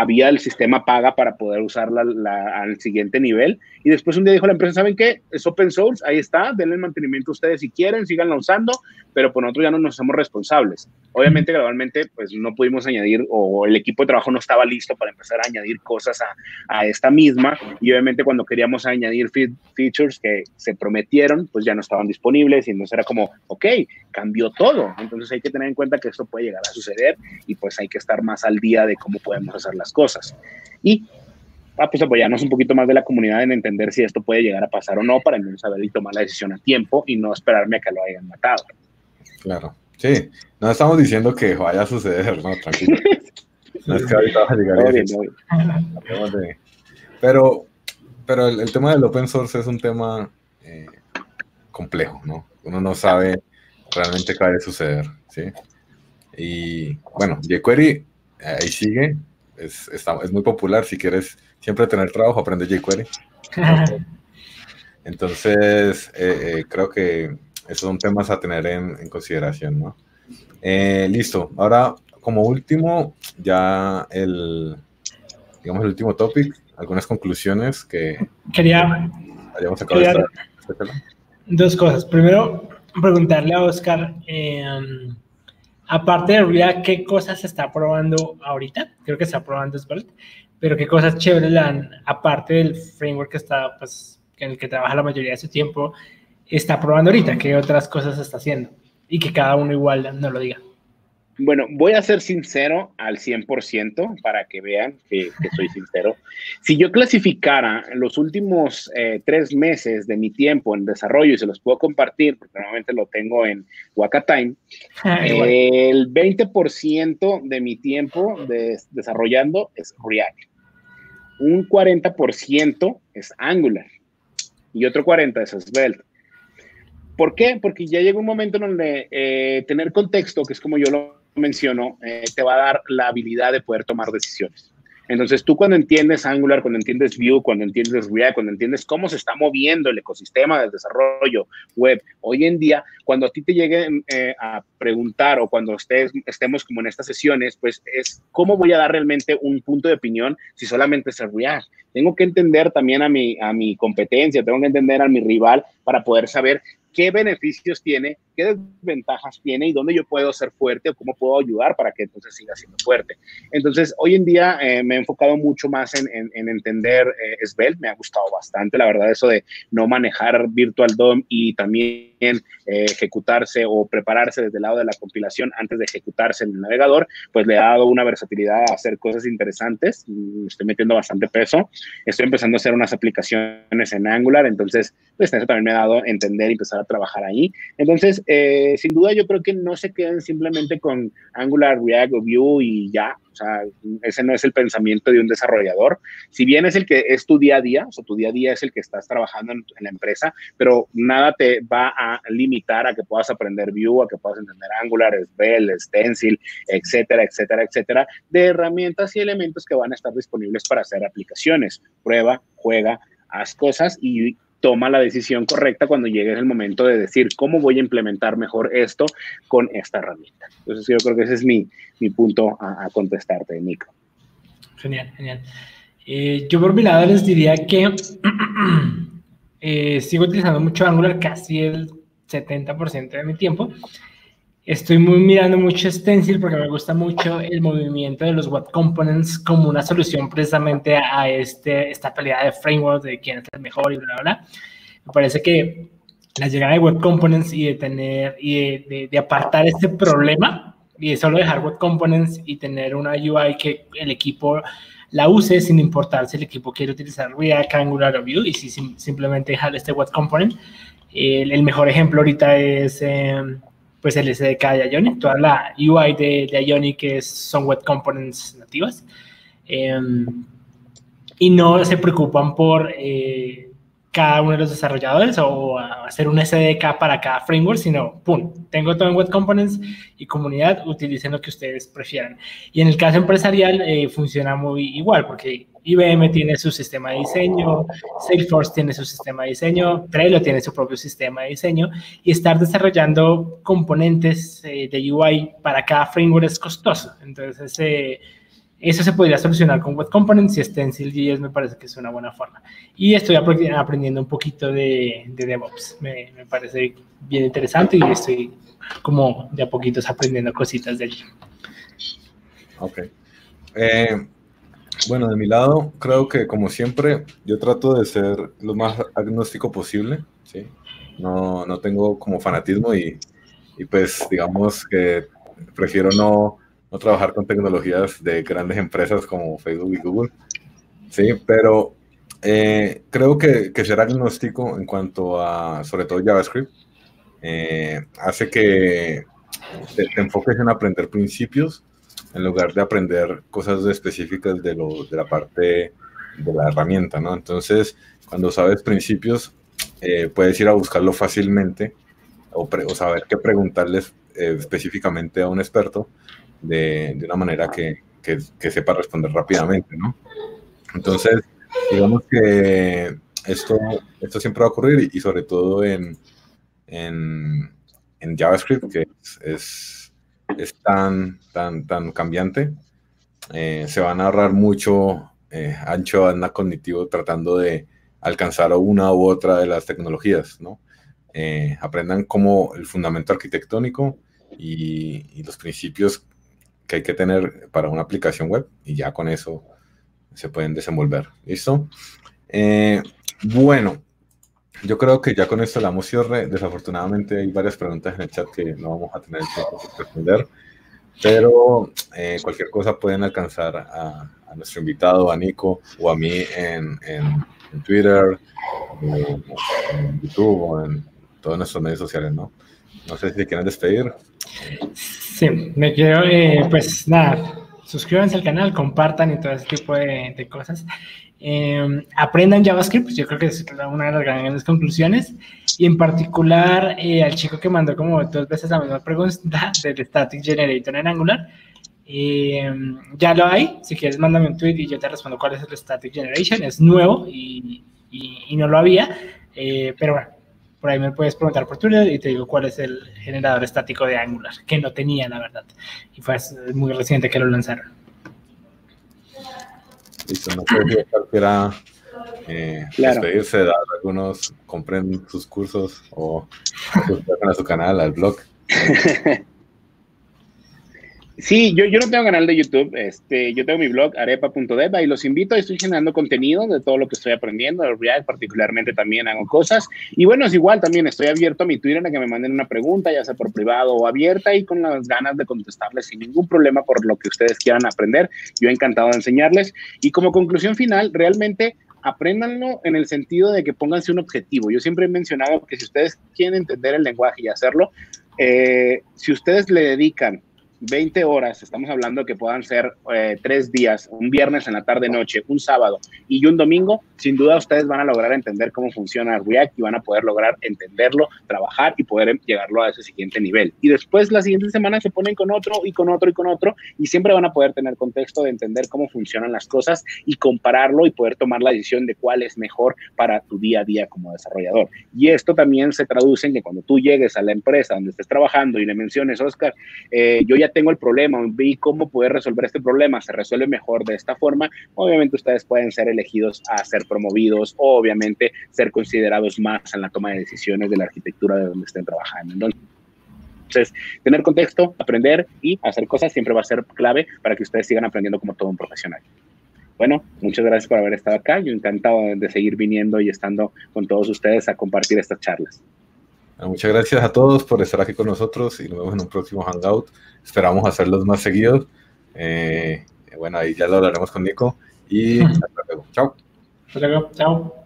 había el sistema paga para poder usarla al siguiente nivel. Y después un día dijo la empresa, ¿saben qué? Es open source, ahí está, denle el mantenimiento ustedes si quieren, síganla usando, pero por nosotros ya no nos hacemos responsables. Obviamente, gradualmente, pues no pudimos añadir, o el equipo de trabajo no estaba listo para empezar a añadir cosas a, a esta misma. Y obviamente cuando queríamos añadir features que se prometieron, pues ya no estaban disponibles y entonces era como, ok, cambió todo. Entonces hay que tener en cuenta que esto puede llegar a suceder y pues hay que estar más al día de cómo podemos hacer las cosas. Y ah, pues apoyarnos un poquito más de la comunidad en entender si esto puede llegar a pasar o no para entonces saber y tomar la decisión a tiempo y no esperarme a que lo hayan matado. Claro, sí, no estamos diciendo que vaya a suceder, no, tranquilo. <laughs> no es que ahorita va a llegar Pero, pero el, tema del open source es un tema eh, complejo, ¿no? Uno no sabe realmente qué va a suceder, ¿sí? Y bueno, jQuery ahí sigue, es, es muy popular. Si quieres siempre tener trabajo, aprende jQuery. <laughs> Entonces, eh, eh, creo que esos son temas a tener en, consideración, ¿no? Eh, listo. Ahora, como último, ya el, digamos, el último topic, algunas conclusiones que quería, quería dos cosas. Primero, preguntarle a Oscar, aparte de React, ¿qué cosas se está probando ahorita? Creo que está probando Svelte, pero qué cosas chéveres le aparte del framework que está, pues, en el que trabaja la mayoría de su tiempo, está probando ahorita, qué otras cosas está haciendo y que cada uno igual no lo diga. Bueno, voy a ser sincero al 100% para que vean que, soy sincero. Si yo clasificara los últimos eh, tres meses de mi tiempo en desarrollo y se los puedo compartir, porque normalmente lo tengo en Wakatime, ah, el 20% de mi tiempo desarrollando es React. Un 40% es Angular y otro 40% es Svelte. ¿Por qué? Porque ya llega un momento en donde eh, tener contexto, que es como yo lo menciono, eh, te va a dar la habilidad de poder tomar decisiones. Entonces, tú cuando entiendes Angular, cuando entiendes Vue, cuando entiendes React, cuando entiendes cómo se está moviendo el ecosistema del desarrollo web, hoy en día, cuando a ti te lleguen eh, a preguntar o cuando estés, estemos como en estas sesiones, pues es cómo voy a dar realmente un punto de opinión si solamente es React. Tengo que entender también a mi, a mi competencia, tengo que entender a mi rival para poder saber qué beneficios tiene, qué desventajas tiene y dónde yo puedo ser fuerte o cómo puedo ayudar para que entonces siga siendo fuerte. Entonces, hoy en día eh, me he enfocado mucho más en, entender eh, Svelte, me ha gustado bastante, la verdad, eso de no manejar Virtual DOM y también eh, ejecutarse o prepararse desde el lado de la compilación antes de ejecutarse en el navegador, pues le ha dado una versatilidad a hacer cosas interesantes, estoy metiendo bastante peso, estoy empezando a hacer unas aplicaciones en Angular, entonces, pues eso también me ha dado entender y empezar trabajar ahí. Entonces, eh, sin duda yo creo que no se queden simplemente con Angular, React o Vue y ya. O sea, ese no es el pensamiento de un desarrollador. Si bien es el que es tu día a día, o tu día a día es el que estás trabajando en, la empresa, pero nada te va a limitar a que puedas aprender Vue, a que puedas entender Angular, Svelte, Stencil, etcétera, etcétera, etcétera, de herramientas y elementos que van a estar disponibles para hacer aplicaciones. Prueba, juega, haz cosas y toma la decisión correcta cuando llegue el momento de decir cómo voy a implementar mejor esto con esta herramienta. Entonces yo creo que ese es mi, mi punto a, contestarte, Nico. Genial, genial. Eh, yo por mi lado les diría que <clears throat> eh, sigo utilizando mucho Angular, casi el 70% de mi tiempo. Estoy muy mirando mucho Stencil porque me gusta mucho el movimiento de los web components como una solución precisamente a este, esta pelea de framework de quién es el mejor y bla, bla, bla. Me parece que la llegada de web components y de tener y de, de, apartar este problema y de solo dejar web components y tener una UI que el equipo la use sin importar si el equipo quiere utilizar React, Angular o Vue y si simplemente dejar este web component. El, mejor ejemplo ahorita es... Em, pues el SDK de Ionic, toda la UI de, de Ionic que son web components nativas. Em, y no se preocupan por, eh, cada uno de los desarrolladores o hacer un SDK para cada framework, sino, ¡pum!, tengo todo en Web Components y comunidad, utilicen lo que ustedes prefieran. Y en el caso empresarial eh, funciona muy igual, porque IBM tiene su sistema de diseño, Salesforce tiene su sistema de diseño, Trello tiene su propio sistema de diseño, y estar desarrollando componentes eh, de UI para cada framework es costoso. Entonces, eh, eso se podría solucionar con Web Components y Stencil.js me parece que es una buena forma. Y estoy aprendiendo un poquito de, DevOps. Me, parece bien interesante y estoy como de a poquitos aprendiendo cositas de allí. Ok. Eh, bueno, de mi lado, creo que como siempre, yo trato de ser lo más agnóstico posible. ¿sí? No, no tengo como fanatismo y, y pues digamos que prefiero no no trabajar con tecnologías de grandes empresas como Facebook y Google. Sí, pero eh, creo que, que, ser agnóstico en cuanto a, sobre todo JavaScript, eh, hace que te, enfoques en aprender principios en lugar de aprender cosas específicas de, lo, de la parte de la herramienta, ¿no? Entonces, cuando sabes principios, eh, puedes ir a buscarlo fácilmente o, saber qué preguntarles específicamente a un experto de, una manera que, que, sepa responder rápidamente, ¿no? Entonces, digamos que esto, esto siempre va a ocurrir y, sobre todo en, en, en, JavaScript, que es, tan, tan, tan cambiante, eh, se van a ahorrar mucho eh, ancho anda cognitivo tratando de alcanzar una u otra de las tecnologías, ¿no? Eh, aprendan como el fundamento arquitectónico y, y, los principios que hay que tener para una aplicación web y ya con eso se pueden desenvolver. ¿Listo? Eh, bueno, yo creo que ya con esto la damos cierre. Desafortunadamente hay varias preguntas en el chat que no vamos a tener tiempo para responder, pero eh, cualquier cosa pueden alcanzar a, nuestro invitado, a Nico o a mí en, en, Twitter, en, en YouTube o en todos nuestros medios sociales, ¿no? No sé si quieren despedir. Sí, me quiero, eh, pues nada, suscríbanse al canal, compartan y todo ese tipo de, cosas. Em, aprendan JavaScript, yo creo que es una de las grandes conclusiones. Y en particular eh, al chico que mandó como dos veces la misma pregunta <laughs> del Static Generator en Angular. Em, ya lo hay, si quieres mándame un tweet y yo te respondo cuál es el Static Generation. Es nuevo y, y no lo había, eh, pero bueno, por ahí me puedes preguntar por Twitter y te digo cuál es el generador estático de Angular, que no tenía, la verdad. Y fue muy reciente que lo lanzaron. Listo, no sé si cualquiera eh, claro. despedirse, dar algunos, compren sus cursos o a su canal, al blog. <laughs> Sí, yo, yo no tengo canal de YouTube, este, yo tengo mi blog arepa.dev y los invito, estoy generando contenido de todo lo que estoy aprendiendo, de React particularmente también hago cosas. Y bueno, es igual, también estoy abierto a mi Twitter a que me manden una pregunta, ya sea por privado o abierta, y con las ganas de contestarles sin ningún problema por lo que ustedes quieran aprender. Yo encantado de enseñarles. Y como conclusión final, realmente apréndanlo en el sentido de que pónganse un objetivo. Yo siempre he mencionado que si ustedes quieren entender el lenguaje y hacerlo, eh, si ustedes le dedican 20 horas, estamos hablando que puedan ser eh, tres días, un viernes en la tarde noche, un sábado y un domingo, sin duda ustedes van a lograr entender cómo funciona React y van a poder lograr entenderlo, trabajar y poder llegarlo a ese siguiente nivel. Y después la siguiente semana se ponen con otro y con otro y con otro y siempre van a poder tener contexto de entender cómo funcionan las cosas y compararlo y poder tomar la decisión de cuál es mejor para tu día a día como desarrollador. Y esto también se traduce en que cuando tú llegues a la empresa donde estés trabajando y le menciones, Oscar, eh, yo ya tengo el problema, vi cómo poder resolver este problema, se resuelve mejor de esta forma, obviamente ustedes pueden ser elegidos a ser promovidos o obviamente ser considerados más en la toma de decisiones de la arquitectura de donde estén trabajando. Entonces, tener contexto, aprender y hacer cosas siempre va a ser clave para que ustedes sigan aprendiendo como todo un profesional. Bueno, muchas gracias por haber estado acá. Yo encantado de seguir viniendo y estando con todos ustedes a compartir estas charlas. Muchas gracias a todos por estar aquí con nosotros y nos vemos en un próximo Hangout. Esperamos hacerlos más seguidos. Eh, bueno, ahí ya lo hablaremos con Nico y <laughs> hasta luego. Chao. Hasta luego. Chao.